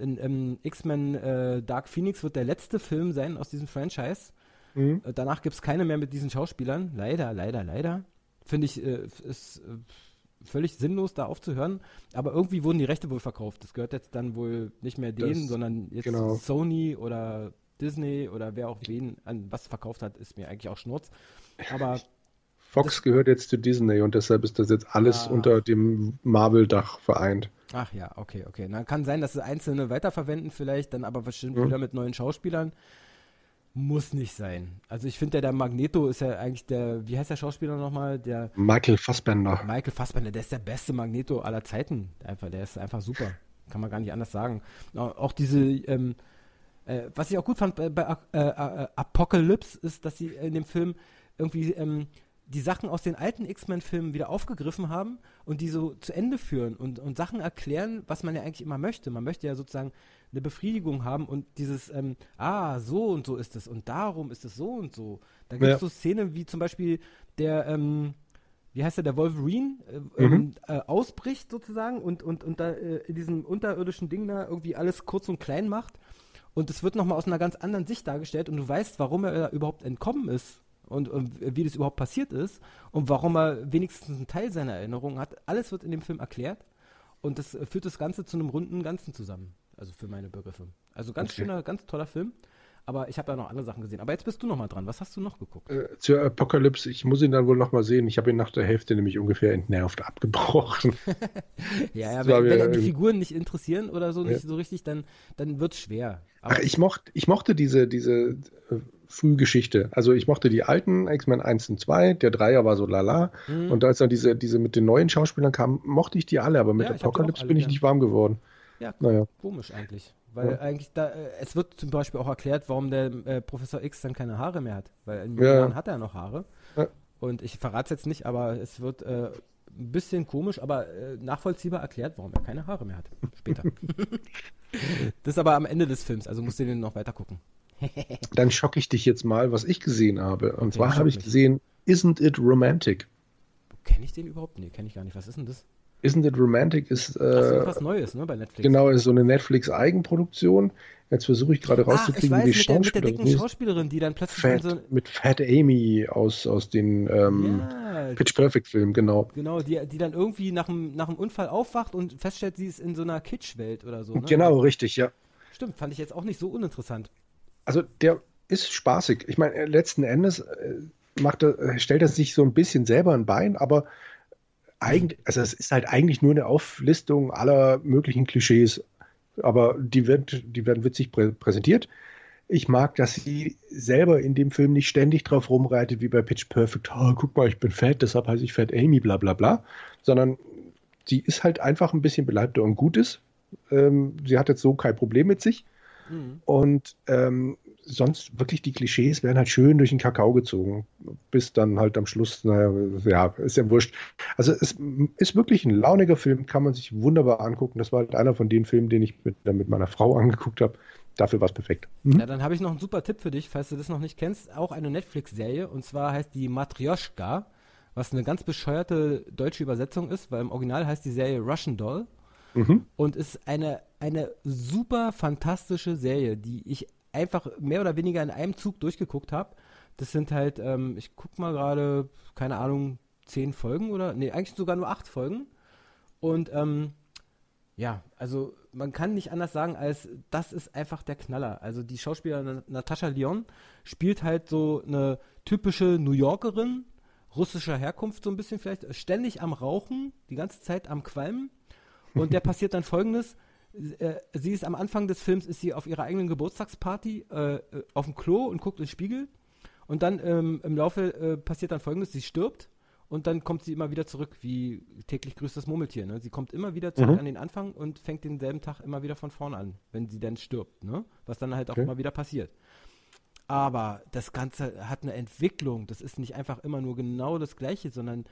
X-Men äh, Dark Phoenix wird der letzte Film sein aus diesem Franchise. Mhm. Äh, danach gibt es keine mehr mit diesen Schauspielern. Leider, leider, leider. Finde ich, äh, ist äh, völlig sinnlos, da aufzuhören. Aber irgendwie wurden die Rechte wohl verkauft. Das gehört jetzt dann wohl nicht mehr denen, das, sondern jetzt genau. Sony oder Disney oder wer auch wen an was verkauft hat, ist mir eigentlich auch Schnurz. Aber Fox gehört jetzt zu Disney und deshalb ist das jetzt alles ja. unter dem Marvel-Dach vereint. Ach ja, okay, okay. Dann kann sein, dass sie einzelne weiterverwenden vielleicht, dann aber bestimmt mhm. wieder mit neuen Schauspielern. Muss nicht sein. Also ich finde, der, der Magneto ist ja eigentlich der, wie heißt der Schauspieler nochmal? Der Michael Fassbender. Michael Fassbender, der ist der beste Magneto aller Zeiten. Einfach, der ist einfach super. Kann man gar nicht anders sagen. Auch diese, ähm, äh, was ich auch gut fand bei, bei äh, äh, Apocalypse ist, dass sie in dem Film irgendwie ähm, die Sachen aus den alten X-Men-Filmen wieder aufgegriffen haben und die so zu Ende führen und, und Sachen erklären, was man ja eigentlich immer möchte. Man möchte ja sozusagen eine Befriedigung haben und dieses, ähm, ah, so und so ist es und darum ist es so und so. Da gibt es ja. so Szenen wie zum Beispiel der, ähm, wie heißt der, der Wolverine äh, mhm. Ähm, äh, ausbricht sozusagen und, und, und da äh, in diesem unterirdischen Ding da irgendwie alles kurz und klein macht. Und es wird nochmal aus einer ganz anderen Sicht dargestellt und du weißt, warum er überhaupt entkommen ist und, und, wie das überhaupt passiert ist und warum er wenigstens einen Teil seiner Erinnerungen hat. Alles wird in dem Film erklärt und das führt das Ganze zu einem runden Ganzen zusammen. Also für meine Begriffe. Also ganz okay. schöner, ganz toller Film. Aber ich habe da noch andere Sachen gesehen. Aber jetzt bist du noch mal dran. Was hast du noch geguckt? Äh, zur Apokalypse, ich muss ihn dann wohl noch mal sehen. Ich habe ihn nach der Hälfte nämlich ungefähr entnervt abgebrochen. *laughs* ja, ja, wenn, wenn die Figuren nicht interessieren oder so nicht ja. so richtig, dann, dann wird es schwer. Ach, ich, mocht, ich mochte diese, diese äh, Frühgeschichte. Also ich mochte die alten X-Men 1 und 2, der Dreier war so lala. Mhm. Und als dann diese, diese mit den neuen Schauspielern kamen, mochte ich die alle, aber mit ja, Apocalypse bin ich nicht warm geworden. Ja, naja. komisch eigentlich. Weil ja. eigentlich da, äh, es wird zum Beispiel auch erklärt, warum der äh, Professor X dann keine Haare mehr hat. Weil in jungen ja. hat er noch Haare. Ja. Und ich verrate es jetzt nicht, aber es wird äh, ein bisschen komisch, aber äh, nachvollziehbar erklärt, warum er keine Haare mehr hat. Später. *laughs* das ist aber am Ende des Films, also musst du den noch weiter gucken. *laughs* Dann schocke ich dich jetzt mal, was ich gesehen habe. Und okay, zwar habe ich gesehen Isn't It Romantic? Kenne ich den überhaupt? Nee, kenne ich gar nicht. Was ist denn das? Isn't It Romantic ist. Äh, das ist was Neues, ne, bei Netflix. Genau, ist so eine Netflix-Eigenproduktion. Jetzt versuche ich gerade rauszukriegen, ah, wie die mit Schauspielerin. Der, mit der dicken Schauspielerin, die dann plötzlich Fat, so Mit Fat Amy aus, aus den ähm, ja, Pitch Perfect-Filmen, genau. Genau, die, die dann irgendwie nach einem, nach einem Unfall aufwacht und feststellt, sie ist in so einer Kitsch-Welt oder so. Ne? Genau, richtig, ja. Stimmt, fand ich jetzt auch nicht so uninteressant. Also der ist spaßig. Ich meine, letzten Endes äh, macht er, stellt er sich so ein bisschen selber ein Bein, aber eigentlich, also es ist halt eigentlich nur eine Auflistung aller möglichen Klischees, aber die, wird, die werden witzig prä präsentiert. Ich mag, dass sie selber in dem Film nicht ständig drauf rumreitet, wie bei Pitch Perfect. Oh, guck mal, ich bin fett, deshalb heiße ich Fat Amy, bla bla bla. Sondern sie ist halt einfach ein bisschen beleibter und gut ist. Ähm, sie hat jetzt so kein Problem mit sich. Mhm. Und ähm, sonst wirklich die Klischees werden halt schön durch den Kakao gezogen, bis dann halt am Schluss, naja, ja, ist ja wurscht. Also es ist wirklich ein launiger Film, kann man sich wunderbar angucken. Das war halt einer von den Filmen, den ich mit, mit meiner Frau angeguckt habe. Dafür war es perfekt. Mhm. Ja, dann habe ich noch einen super Tipp für dich, falls du das noch nicht kennst. Auch eine Netflix-Serie und zwar heißt die Matryoshka, was eine ganz bescheuerte deutsche Übersetzung ist, weil im Original heißt die Serie Russian Doll. Mhm. Und ist eine, eine super fantastische Serie, die ich einfach mehr oder weniger in einem Zug durchgeguckt habe. Das sind halt, ähm, ich guck mal gerade, keine Ahnung, zehn Folgen oder, nee, eigentlich sogar nur acht Folgen. Und ähm, ja, also man kann nicht anders sagen, als das ist einfach der Knaller. Also die Schauspielerin Natascha Lyon spielt halt so eine typische New Yorkerin, russischer Herkunft so ein bisschen vielleicht, ständig am Rauchen, die ganze Zeit am Qualmen. Und der passiert dann folgendes, äh, sie ist am Anfang des Films ist sie auf ihrer eigenen Geburtstagsparty äh, äh, auf dem Klo und guckt ins Spiegel und dann ähm, im Laufe äh, passiert dann folgendes, sie stirbt und dann kommt sie immer wieder zurück, wie täglich grüßt das Murmeltier. Ne? Sie kommt immer wieder zurück mhm. an den Anfang und fängt denselben Tag immer wieder von vorne an, wenn sie dann stirbt, ne? was dann halt auch okay. immer wieder passiert. Aber das Ganze hat eine Entwicklung. Das ist nicht einfach immer nur genau das Gleiche, sondern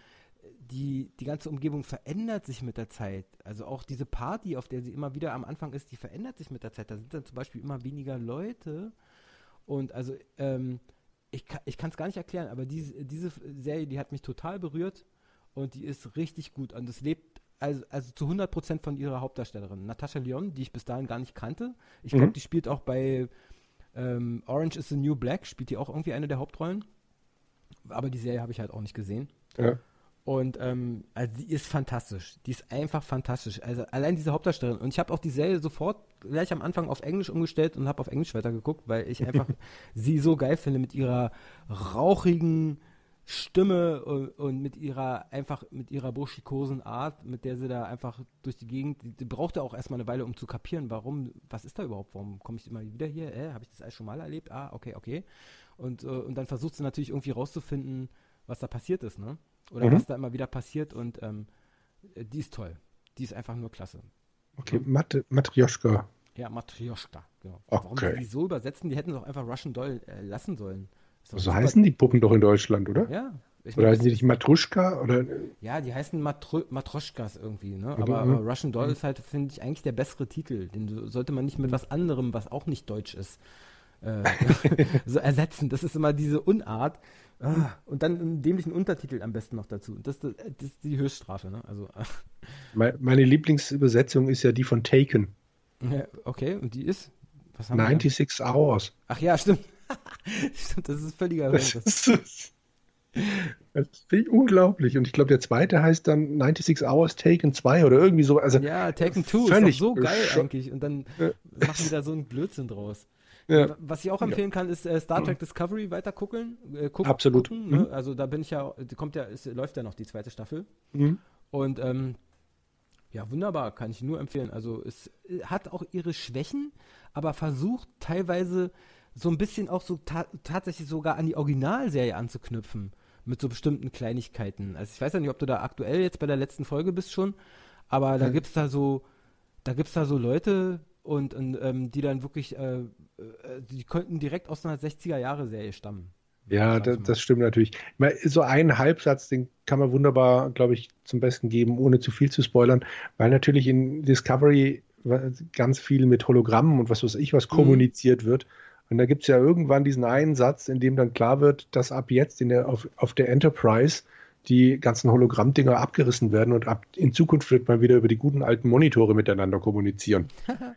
die, die ganze Umgebung verändert sich mit der Zeit. Also auch diese Party, auf der sie immer wieder am Anfang ist, die verändert sich mit der Zeit. Da sind dann zum Beispiel immer weniger Leute. Und also ähm, ich, ich kann es gar nicht erklären, aber diese, diese Serie, die hat mich total berührt und die ist richtig gut. Und es lebt also, also zu 100% von ihrer Hauptdarstellerin, Natascha Lyon, die ich bis dahin gar nicht kannte. Ich glaube, mhm. die spielt auch bei ähm, Orange is the New Black, spielt die auch irgendwie eine der Hauptrollen. Aber die Serie habe ich halt auch nicht gesehen. Ja. Und ähm, also die ist fantastisch. Die ist einfach fantastisch. Also allein diese Hauptdarstellerin. Und ich habe auch die Serie sofort gleich am Anfang auf Englisch umgestellt und habe auf Englisch weitergeguckt, weil ich einfach *laughs* sie so geil finde mit ihrer rauchigen Stimme und, und, mit ihrer einfach mit ihrer burschikosen Art, mit der sie da einfach durch die Gegend, die, die braucht ja auch erstmal eine Weile, um zu kapieren, warum, was ist da überhaupt, warum komme ich immer wieder hier, äh, habe ich das alles schon mal erlebt? Ah, okay, okay. Und, äh, und dann versucht sie natürlich irgendwie rauszufinden, was da passiert ist, ne? Oder mhm. was da immer wieder passiert und ähm, die ist toll. Die ist einfach nur klasse. Okay, Mat Matrioschka. Ja, Matrioschka, genau. Okay. Warum die so übersetzen, die hätten es auch einfach Russian Doll äh, lassen sollen. So heißen die Puppen doch in Deutschland, oder? Ja. Ich oder heißen die nicht Matruschka? Oder? Ja, die heißen Matru Matroschkas irgendwie, ne? Aber, mhm. aber Russian Doll mhm. ist halt, finde ich, eigentlich der bessere Titel. Den sollte man nicht mit was anderem, was auch nicht deutsch ist, äh, *laughs* so ersetzen. Das ist immer diese Unart. Ah, und dann einen dämlichen Untertitel am besten noch dazu. Das, das, das ist die Höchststrafe, ne? Also, *laughs* Meine Lieblingsübersetzung ist ja die von Taken. Okay, und die ist? 96 Hours. Ach ja, stimmt. *laughs* Stimmt, das ist völliger das, ist, das finde ich unglaublich. Und ich glaube, der zweite heißt dann 96 Hours Taken 2 oder irgendwie so. Also ja, Taken 2 ist so geil eigentlich. Und dann ja. machen die da so einen Blödsinn draus. Ja. Was ich auch empfehlen kann, ist äh, Star Trek mhm. Discovery weiter gucken. Äh, guck, Absolut. Gucken, ne? mhm. Also da bin ich ja, kommt ja, ist, läuft ja noch die zweite Staffel. Mhm. Und ähm, ja, wunderbar, kann ich nur empfehlen. Also es äh, hat auch ihre Schwächen, aber versucht teilweise so ein bisschen auch so ta tatsächlich sogar an die Originalserie anzuknüpfen. Mit so bestimmten Kleinigkeiten. Also ich weiß ja nicht, ob du da aktuell jetzt bei der letzten Folge bist schon, aber da gibt es da so, da gibt's da so Leute und, und ähm, die dann wirklich, äh, äh, die könnten direkt aus einer 60er-Jahre-Serie stammen. Ja, das, das, stimmt natürlich. So einen Halbsatz, den kann man wunderbar, glaube ich, zum Besten geben, ohne zu viel zu spoilern, weil natürlich in Discovery ganz viel mit Hologrammen und was weiß ich was mhm. kommuniziert wird. Und da gibt es ja irgendwann diesen einen Satz, in dem dann klar wird, dass ab jetzt in der, auf, auf der Enterprise die ganzen Hologrammdinger abgerissen werden und ab in Zukunft wird man wieder über die guten alten Monitore miteinander kommunizieren. *laughs*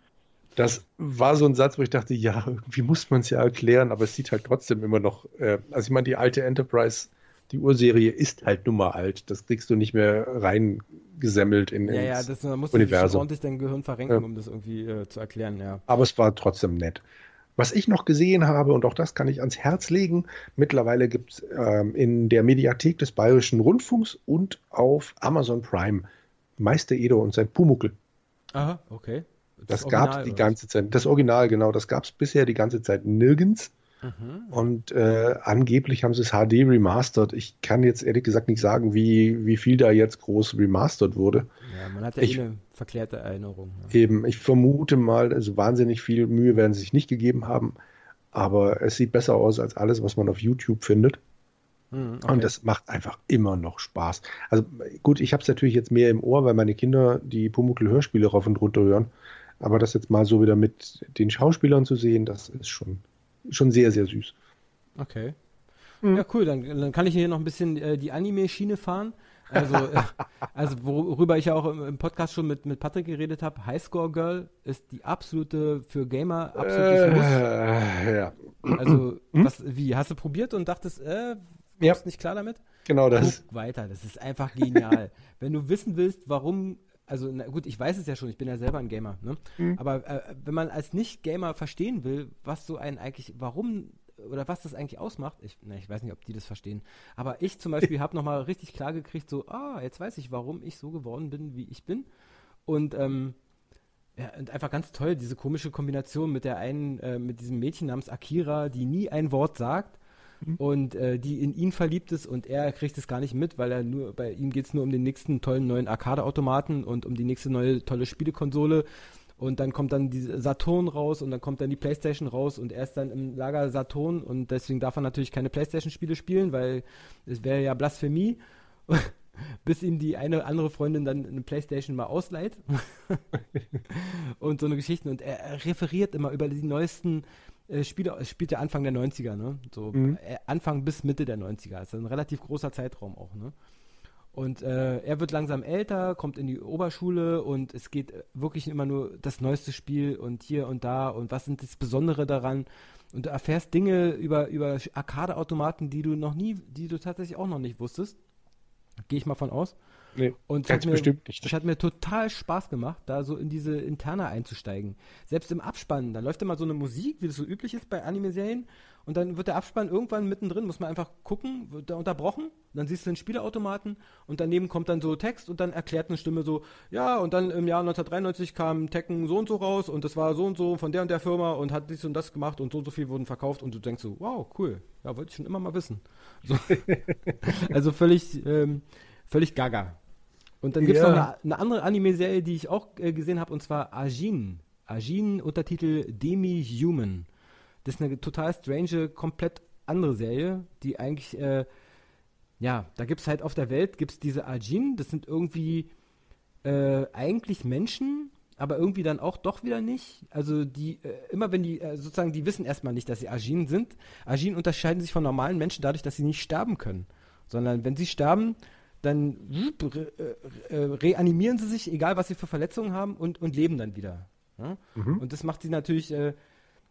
Das war so ein Satz, wo ich dachte, ja, irgendwie muss man es ja erklären, aber es sieht halt trotzdem immer noch, äh, also ich meine, die alte Enterprise, die Urserie ist halt nun mal alt. Das kriegst du nicht mehr reingesemmelt in ja, ja, das, man muss Universum. ordentlich dein Gehirn verrenken, ja. um das irgendwie äh, zu erklären, ja. Aber es war trotzdem nett. Was ich noch gesehen habe, und auch das kann ich ans Herz legen, mittlerweile gibt es ähm, in der Mediathek des Bayerischen Rundfunks und auf Amazon Prime Meister Edo und sein Pumuckel. Aha, okay. Das, das gab es die ganze Zeit. Das Original, genau, das gab es bisher die ganze Zeit nirgends. Mhm. Und äh, angeblich haben sie es HD remastered. Ich kann jetzt ehrlich gesagt nicht sagen, wie, wie viel da jetzt groß remastered wurde. Ja, man hat ja ich, eh eine verklärte Erinnerung. Ja. Eben, ich vermute mal, also wahnsinnig viel Mühe werden sie sich nicht gegeben haben, aber es sieht besser aus als alles, was man auf YouTube findet. Mhm, okay. Und das macht einfach immer noch Spaß. Also gut, ich habe es natürlich jetzt mehr im Ohr, weil meine Kinder die Pumuckl-Hörspiele rauf und runter hören. Aber das jetzt mal so wieder mit den Schauspielern zu sehen, das ist schon schon sehr, sehr süß. Okay. Mhm. Ja, cool. Dann, dann kann ich hier noch ein bisschen äh, die Anime-Schiene fahren. Also, äh, *laughs* also worüber ich ja auch im, im, Podcast schon mit, mit Patrick geredet habe, Highscore Girl ist die absolute, für Gamer, absolutes äh, Muss. Ja. Also, hm? was, wie, hast du probiert und dachtest, äh, ja. nicht klar damit? Genau das. Guck weiter, das ist einfach genial. *laughs* Wenn du wissen willst, warum also na gut, ich weiß es ja schon, ich bin ja selber ein Gamer, ne? Mhm. Aber äh, wenn man als Nicht-Gamer verstehen will, was so ein eigentlich, warum oder was das eigentlich ausmacht, ich, na, ich weiß nicht, ob die das verstehen, aber ich zum Beispiel *laughs* habe nochmal richtig klar gekriegt, so, ah, jetzt weiß ich, warum ich so geworden bin, wie ich bin. Und, ähm, ja, und einfach ganz toll, diese komische Kombination mit der einen, äh, mit diesem Mädchen namens Akira, die nie ein Wort sagt Mhm. und äh, die in ihn verliebt ist und er kriegt es gar nicht mit, weil er nur, bei ihm geht es nur um den nächsten tollen neuen Arcade-Automaten und um die nächste neue tolle Spielekonsole. Und dann kommt dann die Saturn raus und dann kommt dann die Playstation raus und er ist dann im Lager Saturn und deswegen darf er natürlich keine Playstation-Spiele spielen, weil es wäre ja Blasphemie. *laughs* bis ihm die eine andere Freundin dann eine Playstation mal ausleiht. *laughs* und so eine Geschichte. Und er, er, referiert immer über die neuesten äh, Spiele. Es spielt ja Anfang der 90er, ne? So mhm. äh, Anfang bis Mitte der 90er. Das ist ein relativ großer Zeitraum auch, ne? Und äh, er wird langsam älter, kommt in die Oberschule und es geht wirklich immer nur das neueste Spiel und hier und da und was sind das Besondere daran. Und du erfährst Dinge über, über Arcade-Automaten, die du noch nie, die du tatsächlich auch noch nicht wusstest. Gehe ich mal von aus. Nee, und ganz mir, bestimmt nicht. Es hat mir total Spaß gemacht, da so in diese Interna einzusteigen. Selbst im Abspann, da läuft immer so eine Musik, wie das so üblich ist bei Anime-Serien. Und dann wird der Abspann irgendwann mittendrin, muss man einfach gucken, wird da unterbrochen. dann siehst du den Spielautomaten und daneben kommt dann so Text und dann erklärt eine Stimme so, ja, und dann im Jahr 1993 kam Tekken so und so raus und das war so und so von der und der Firma und hat dies und das gemacht und so und so viel wurden verkauft und du denkst so, wow, cool, ja, wollte ich schon immer mal wissen. So. *laughs* also völlig, ähm, völlig gaga. Und dann gibt es ja. noch eine, eine andere Anime-Serie, die ich auch äh, gesehen habe, und zwar Ajin. Ajin, Untertitel Demi-Human. Das ist eine total strange, komplett andere Serie, die eigentlich, äh, ja, da gibt es halt auf der Welt, gibt es diese Ajin, das sind irgendwie äh, eigentlich Menschen, aber irgendwie dann auch doch wieder nicht. Also die, äh, immer wenn die, äh, sozusagen, die wissen erstmal nicht, dass sie Ajin sind. Ajin unterscheiden sich von normalen Menschen dadurch, dass sie nicht sterben können. Sondern wenn sie sterben, dann äh, äh, reanimieren sie sich, egal was sie für Verletzungen haben, und, und leben dann wieder. Ja? Mhm. Und das macht sie natürlich äh,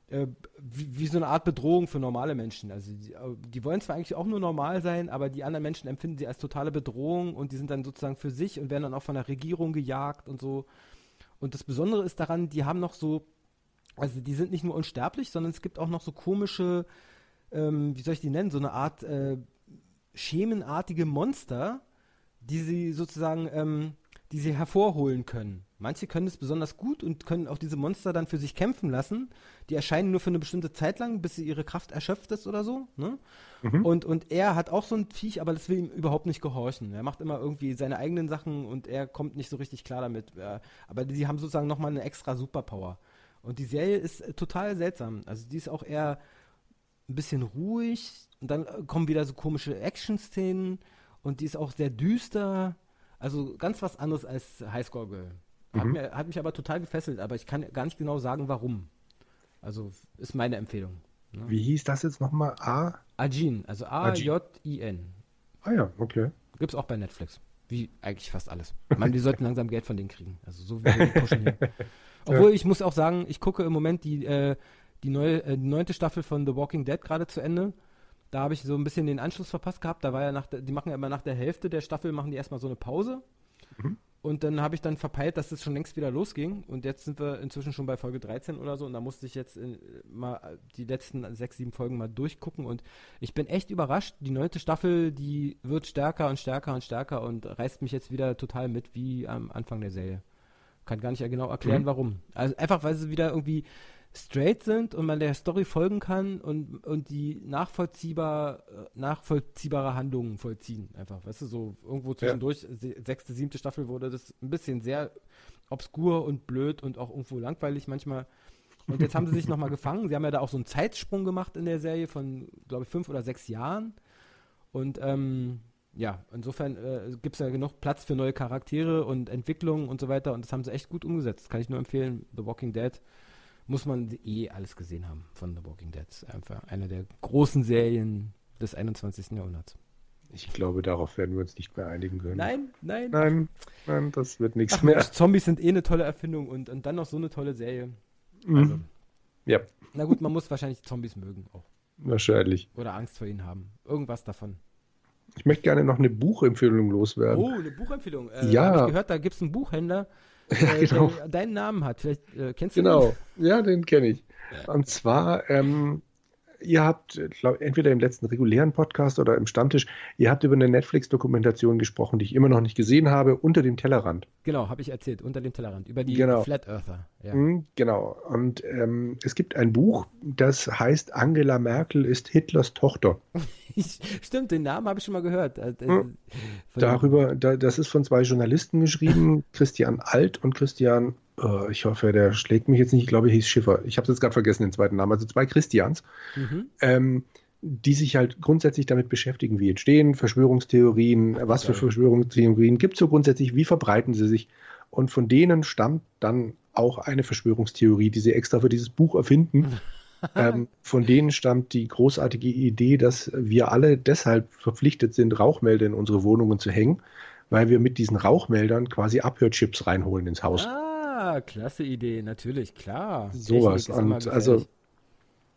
äh, wie, wie, so eine Art Bedrohung für normale Menschen. Also die, die, wollen zwar eigentlich auch nur normal sein, aber die anderen Menschen empfinden sie als totale Bedrohung und die sind dann sozusagen für sich und werden dann auch von der Regierung gejagt und so. Und das Besondere ist daran, die haben noch so, also die sind nicht nur unsterblich, sondern es gibt auch noch so komische, ähm, wie soll ich die nennen, so eine Art äh, schemenartige Monster, die sie sozusagen, ähm, die sie hervorholen können. Manche können es besonders gut und können auch diese Monster dann für sich kämpfen lassen. Die erscheinen nur für eine bestimmte Zeit lang, bis sie ihre Kraft erschöpft ist oder so. Ne? Mhm. Und, und er hat auch so ein Viech, aber das will ihm überhaupt nicht gehorchen. Er macht immer irgendwie seine eigenen Sachen und er kommt nicht so richtig klar damit. Aber die haben sozusagen nochmal eine extra Superpower. Und die Serie ist äh, total seltsam. Also die ist auch eher ein bisschen ruhig und dann äh, kommen wieder so komische Action-Szenen und die ist auch sehr düster. Also ganz was anderes als Highscore Girl. Hat, mhm. mir, hat mich aber total gefesselt, aber ich kann gar nicht genau sagen, warum. Also ist meine Empfehlung. Ne? Wie hieß das jetzt nochmal? A? Ajin, also A-J-I-N. Ah ja, okay. Gibt's auch bei Netflix. Wie eigentlich fast alles. Ich meine, die *laughs* sollten langsam Geld von denen kriegen. Also so wie wir die pushen hier. *laughs* Obwohl, ja. ich muss auch sagen, ich gucke im Moment die, äh, die, neue, äh, die neunte Staffel von The Walking Dead gerade zu Ende. Da habe ich so ein bisschen den Anschluss verpasst gehabt. Da war ja nach der, die machen ja immer nach der Hälfte der Staffel, machen die erstmal so eine Pause. Mhm. Und dann habe ich dann verpeilt, dass es schon längst wieder losging. Und jetzt sind wir inzwischen schon bei Folge 13 oder so. Und da musste ich jetzt in, mal die letzten sechs, sieben Folgen mal durchgucken. Und ich bin echt überrascht. Die neunte Staffel, die wird stärker und stärker und stärker und reißt mich jetzt wieder total mit, wie am Anfang der Serie. Kann gar nicht genau erklären, mhm. warum. Also einfach, weil sie wieder irgendwie straight sind und man der Story folgen kann und, und die nachvollziehbar, äh, nachvollziehbare Handlungen vollziehen. Einfach, weißt du, so irgendwo zwischendurch, ja. sechste, siebte Staffel wurde das ein bisschen sehr obskur und blöd und auch irgendwo langweilig manchmal. Und jetzt haben sie sich nochmal *laughs* gefangen. Sie haben ja da auch so einen Zeitsprung gemacht in der Serie von, glaube ich, fünf oder sechs Jahren. Und ähm, ja, insofern äh, gibt es ja genug Platz für neue Charaktere und Entwicklungen und so weiter. Und das haben sie echt gut umgesetzt. Kann ich nur empfehlen. The Walking Dead muss man eh alles gesehen haben von The Walking Dead. Einfach eine der großen Serien des 21. Jahrhunderts. Ich glaube, darauf werden wir uns nicht mehr einigen können. Nein, nein. Nein, nein, das wird nichts Ach, mehr. Zombies sind eh eine tolle Erfindung und, und dann noch so eine tolle Serie. Mhm. Also, ja. Na gut, man muss wahrscheinlich Zombies mögen auch. Wahrscheinlich. Oder Angst vor ihnen haben. Irgendwas davon. Ich möchte gerne noch eine Buchempfehlung loswerden. Oh, eine Buchempfehlung. Äh, ja. Habe ich gehört, da gibt es einen Buchhändler, ja, äh, genau. der deinen Namen hat. Vielleicht äh, kennst du genau. ihn. Genau, ja, den kenne ich. Und zwar ähm, ihr habt, glaub, entweder im letzten regulären Podcast oder im Stammtisch, ihr habt über eine Netflix-Dokumentation gesprochen, die ich immer noch nicht gesehen habe, unter dem Tellerrand. Genau, habe ich erzählt, unter dem Tellerrand, über die genau. Flat Earther. Ja. Mhm, genau. Und ähm, es gibt ein Buch, das heißt Angela Merkel ist Hitlers Tochter. *laughs* Stimmt, den Namen habe ich schon mal gehört. Mhm. Darüber, da, das ist von zwei Journalisten geschrieben, *laughs* Christian Alt und Christian Uh, ich hoffe, der schlägt mich jetzt nicht. Ich glaube, er hieß Schiffer. Ich habe es jetzt gerade vergessen, den zweiten Namen. Also zwei Christians. Mhm. Ähm, die sich halt grundsätzlich damit beschäftigen, wie entstehen Verschwörungstheorien, was für Verschwörungstheorien gibt es so grundsätzlich, wie verbreiten sie sich. Und von denen stammt dann auch eine Verschwörungstheorie, die sie extra für dieses Buch erfinden. *laughs* ähm, von denen stammt die großartige Idee, dass wir alle deshalb verpflichtet sind, Rauchmelder in unsere Wohnungen zu hängen, weil wir mit diesen Rauchmeldern quasi Abhörchips reinholen ins Haus. Ah, klasse Idee, natürlich, klar. Sowas. Und also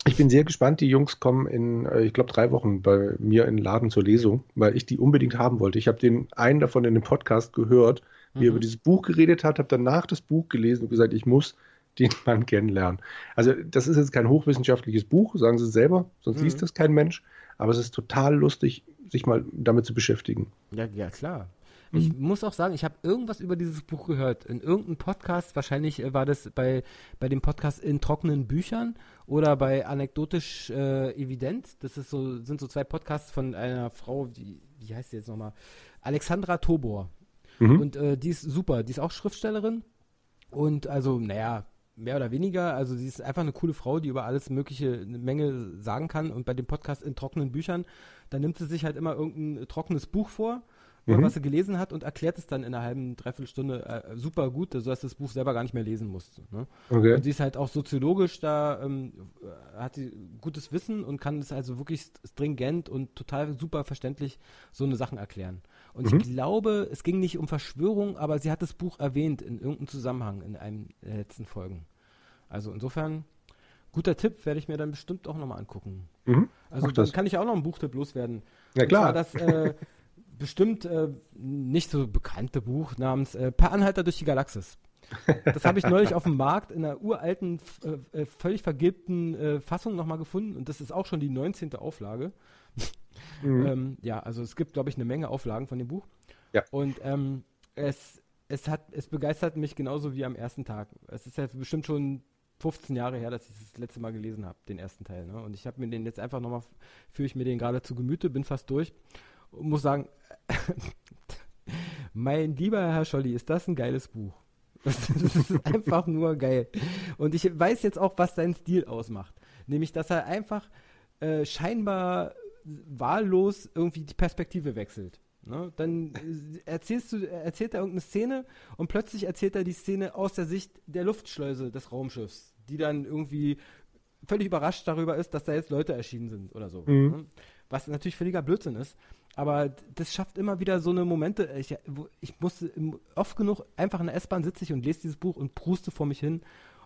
ich bin sehr gespannt. Die Jungs kommen in, äh, ich glaube, drei Wochen bei mir in den Laden zur Lesung, weil ich die unbedingt haben wollte. Ich habe den einen davon in dem Podcast gehört, wie mhm. er über dieses Buch geredet hat, habe danach das Buch gelesen und gesagt, ich muss *laughs* den Mann kennenlernen. Also das ist jetzt kein hochwissenschaftliches Buch, sagen sie selber, sonst mhm. liest das kein Mensch. Aber es ist total lustig, sich mal damit zu beschäftigen. Ja, ja klar. Ich mhm. muss auch sagen, ich habe irgendwas über dieses Buch gehört. In irgendeinem Podcast, wahrscheinlich äh, war das bei, bei dem Podcast in trockenen Büchern oder bei Anekdotisch äh, Evident. Das ist so, sind so zwei Podcasts von einer Frau, die, wie heißt sie jetzt nochmal? Alexandra Tobor. Mhm. Und äh, die ist super, die ist auch Schriftstellerin. Und also, naja, mehr oder weniger. Also sie ist einfach eine coole Frau, die über alles mögliche eine Menge sagen kann. Und bei dem Podcast in trockenen Büchern, da nimmt sie sich halt immer irgendein trockenes Buch vor mhm. was er gelesen hat und erklärt es dann in einer halben, dreiviertel Stunde äh, super gut, sodass das Buch selber gar nicht mehr lesen musste. Ne? Okay. Und sie ist halt auch soziologisch da, ähm, hat sie gutes Wissen und kann es also wirklich stringent und total super verständlich so eine Sachen erklären. Und mhm. ich glaube, es ging nicht um Verschwörung, aber sie hat das Buch erwähnt in irgendeinem Zusammenhang in einem der letzten Folgen. Also insofern, guter Tipp, werde ich mir dann bestimmt auch nochmal angucken. Mhm. Also dann kann ich auch noch einen Buchtipp loswerden. Ja klar. das äh, *laughs* bestimmt äh, nicht so bekannte Buch namens äh, Per Anhalter durch die Galaxis. Das habe ich neulich auf dem Markt in einer uralten, äh, äh völlig vergilbten äh, Fassung nochmal gefunden und das ist auch schon die 19. Auflage. Mhm. *laughs* ähm, ja, also es gibt, glaube ich, eine Menge Auflagen von dem Buch. Ja. Und ähm, es, es, hat, es begeistert mich genauso wie am ersten Tag. Es ist ja bestimmt schon 15 Jahre her, dass ich das letzte Mal gelesen habe, den ersten Teil. Ne? Und ich habe mir den jetzt einfach nochmal, führe ich mir den gerade zu Gemüte, bin fast durch und muss sagen, *laughs* mein lieber Herr Scholli, ist das ein geiles Buch. *laughs* Das ist einfach nur geil. Und ich weiß jetzt auch, was seinen Stil ausmacht. Nämlich, dass er einfach äh, scheinbar wahllos irgendwie die Perspektive wechselt. Ne? Dann erzählst du, erzählt er irgendeine Szene und plötzlich erzählt er die Szene aus der Sicht der Luftschleuse des Raumschiffs, die dann irgendwie völlig überrascht darüber ist, dass da jetzt Leute erschienen sind oder so. Mhm. Ne? Was natürlich völliger Blödsinn ist. Aber das schafft immer wieder so eine Momente. Ich, ich musste oft genug einfach in der S-Bahn sitze ich und lese dieses Buch und pruste vor mich hin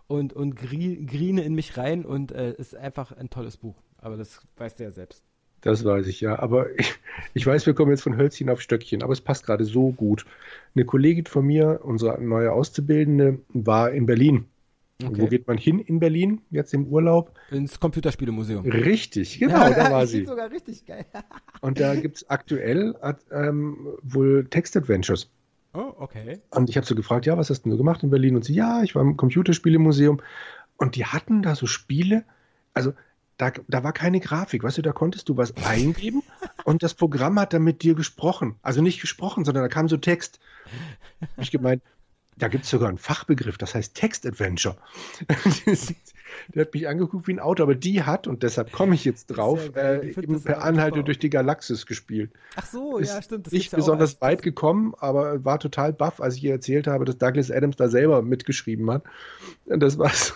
und, und grine in mich rein und es äh, ist einfach ein tolles Buch. Aber das weißt du ja selbst. Das weiß ich ja. Aber *laughs* ich, ich weiß, wir kommen jetzt von Hölzchen auf Stöckchen, aber es passt gerade so gut. Eine Kollegin von mir, unsere neue Auszubildende, war in Berlin Okay. Wo geht man hin in Berlin, jetzt im Urlaub? Ins Computerspielemuseum. Richtig, *laughs* genau, da war sie. sogar richtig geil. *laughs* Und da gibt es aktuell ähm, wohl Text-Adventures. Oh, okay. Und ich habe so gefragt, ja, was hast du gemacht in Berlin? Und sie, ja, ich war im Computerspielemuseum. Und die hatten da so Spiele, also da, da war keine Grafik, weißt du, da konntest du was eingeben und das Programm hat dann mit dir gesprochen. Also nicht gesprochen, sondern da kam so Text. Ich gemeint, da gibt es sogar einen Fachbegriff, das heißt Text-Adventure. *laughs* Der hat mich angeguckt wie ein Auto, aber die hat, und deshalb komme ich jetzt drauf, äh, eben per Anhalte durch die Galaxis gespielt. Ach so, ist ja, stimmt. Das nicht besonders ja weit gekommen, aber war total baff, als ich ihr erzählt habe, dass Douglas Adams da selber mitgeschrieben hat. Das war so,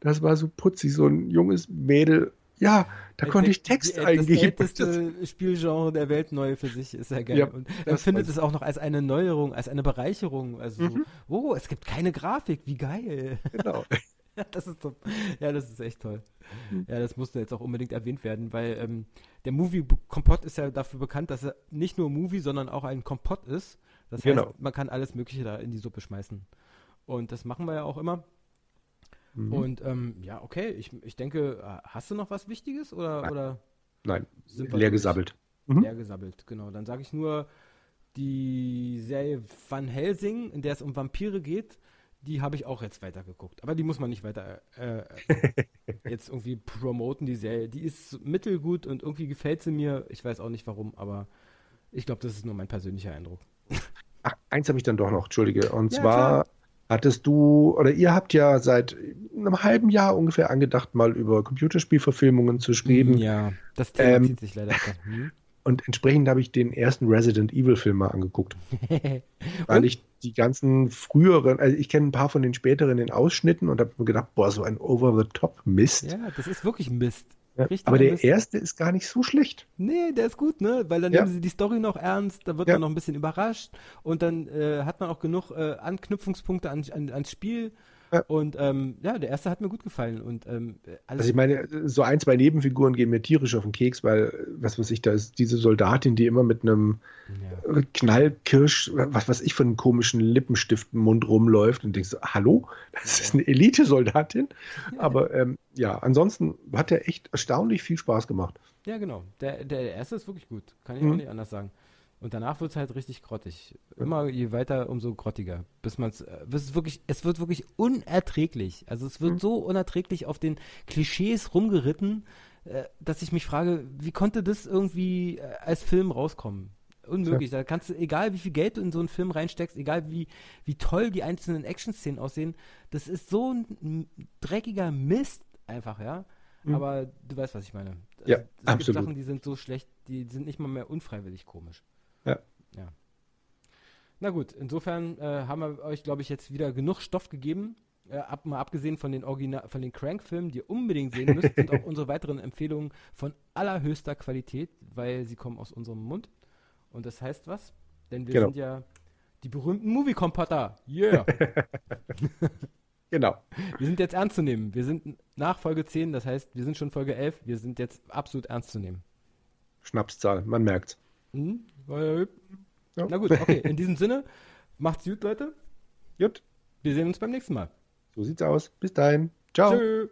das war so putzig, so ein junges Mädel ja, da konnte ich Text die, eingeben. Das älteste Spielgenre der Welt neu für sich ist ja geil. Ja, und er findet es auch noch als eine Neuerung, als eine Bereicherung. Also mhm. so, oh, es gibt keine Grafik, wie geil. Genau. *laughs* ja, das ist top. Ja, das ist echt toll. Mhm. Ja, das musste jetzt auch unbedingt erwähnt werden, weil ähm, der Movie Kompott ist ja dafür bekannt, dass er nicht nur Movie, sondern auch ein Kompott ist. Das heißt, genau. man kann alles Mögliche da in die Suppe schmeißen. Und das machen wir ja auch immer. Mhm. Und ähm, ja, okay, ich, ich denke, äh, hast du noch was Wichtiges oder? Nein, oder Nein. leer gesabbelt. Mhm. Leer gesabbelt, genau. Dann sage ich nur, die Serie Van Helsing, in der es um Vampire geht, die habe ich auch jetzt weitergeguckt. Aber die muss man nicht weiter äh, *laughs* jetzt irgendwie promoten, die Serie. Die ist mittelgut und irgendwie gefällt sie mir. Ich weiß auch nicht warum, aber ich glaube, das ist nur mein persönlicher Eindruck. Ach, eins habe ich dann doch noch, Entschuldige. Und ja, zwar klar Hattest du, oder ihr habt ja seit einem halben Jahr ungefähr angedacht, mal über Computerspielverfilmungen zu schreiben. Ja, das Thema ähm, zieht sich leider. *laughs* Hm? Und entsprechend habe ich den ersten Resident Evil-Film mal angeguckt. *laughs* Weil ich die ganzen früheren, also ich kenne ein paar von den späteren in Ausschnitten und habe mir gedacht, boah, so ein Over-the-Top-Mist. Ja, das ist wirklich Mist. Ja, aber der erste ist gar nicht so schlecht. Nee, der ist gut, ne? Weil dann ja. nehmen sie die Story noch ernst, da wird ja. man noch ein bisschen überrascht und dann äh, hat man auch genug äh, Anknüpfungspunkte an, an, ans Spiel ja. Und ähm, ja, der erste hat mir gut gefallen. Und, ähm, also ich meine, so ein, zwei Nebenfiguren gehen mir tierisch auf den Keks, weil, was weiß ich, da ist diese Soldatin, die immer mit einem ja. Knallkirsch, was weiß ich, von einem komischen Lippenstift im Mund rumläuft und denkst, hallo, das ist eine Elite-Soldatin. *laughs* Aber ähm, ja, ansonsten hat er echt erstaunlich viel Spaß gemacht. Ja, genau. Der, der erste ist wirklich gut. Kann ich mhm. auch nicht anders sagen. Und danach wird es halt richtig grottig. Immer je weiter, umso grottiger. Bis man äh, es wirklich, es wird wirklich unerträglich. Also es wird mhm. so unerträglich auf den Klischees rumgeritten, äh, dass ich mich frage, wie konnte das irgendwie äh, als Film rauskommen? Unmöglich. Ja. Da kannst du, egal wie viel Geld du in so einen Film reinsteckst, egal wie, wie toll die einzelnen Action-Szenen aussehen, das ist so ein dreckiger Mist einfach, ja. Mhm. Aber du weißt, was ich meine. Ja, es absolut. gibt Sachen, die sind so schlecht, die sind nicht mal mehr unfreiwillig komisch. Ja. ja. Na gut, insofern äh, haben wir euch, glaube ich, jetzt wieder genug Stoff gegeben. Äh, ab, mal abgesehen von den, Original von den Crank-Filmen, die ihr unbedingt sehen müsst, sind auch *laughs* unsere weiteren Empfehlungen von allerhöchster Qualität, weil sie kommen aus unserem Mund. Und das heißt was? Denn wir genau. sind ja die berühmten Movie-Compotter. Yeah! *laughs* genau. *laughs* Wir sind jetzt ernst zu nehmen. Wir sind nach Folge 10, das heißt, wir sind schon Folge 11. Wir sind jetzt absolut ernst zu nehmen. Schnapszahl, man merkt's. Hm? Ja. Na gut, okay. In diesem Sinne, macht's gut, Leute. Gut. Wir sehen uns beim nächsten Mal. So sieht's aus. Bis dahin. Ciao. Tschö.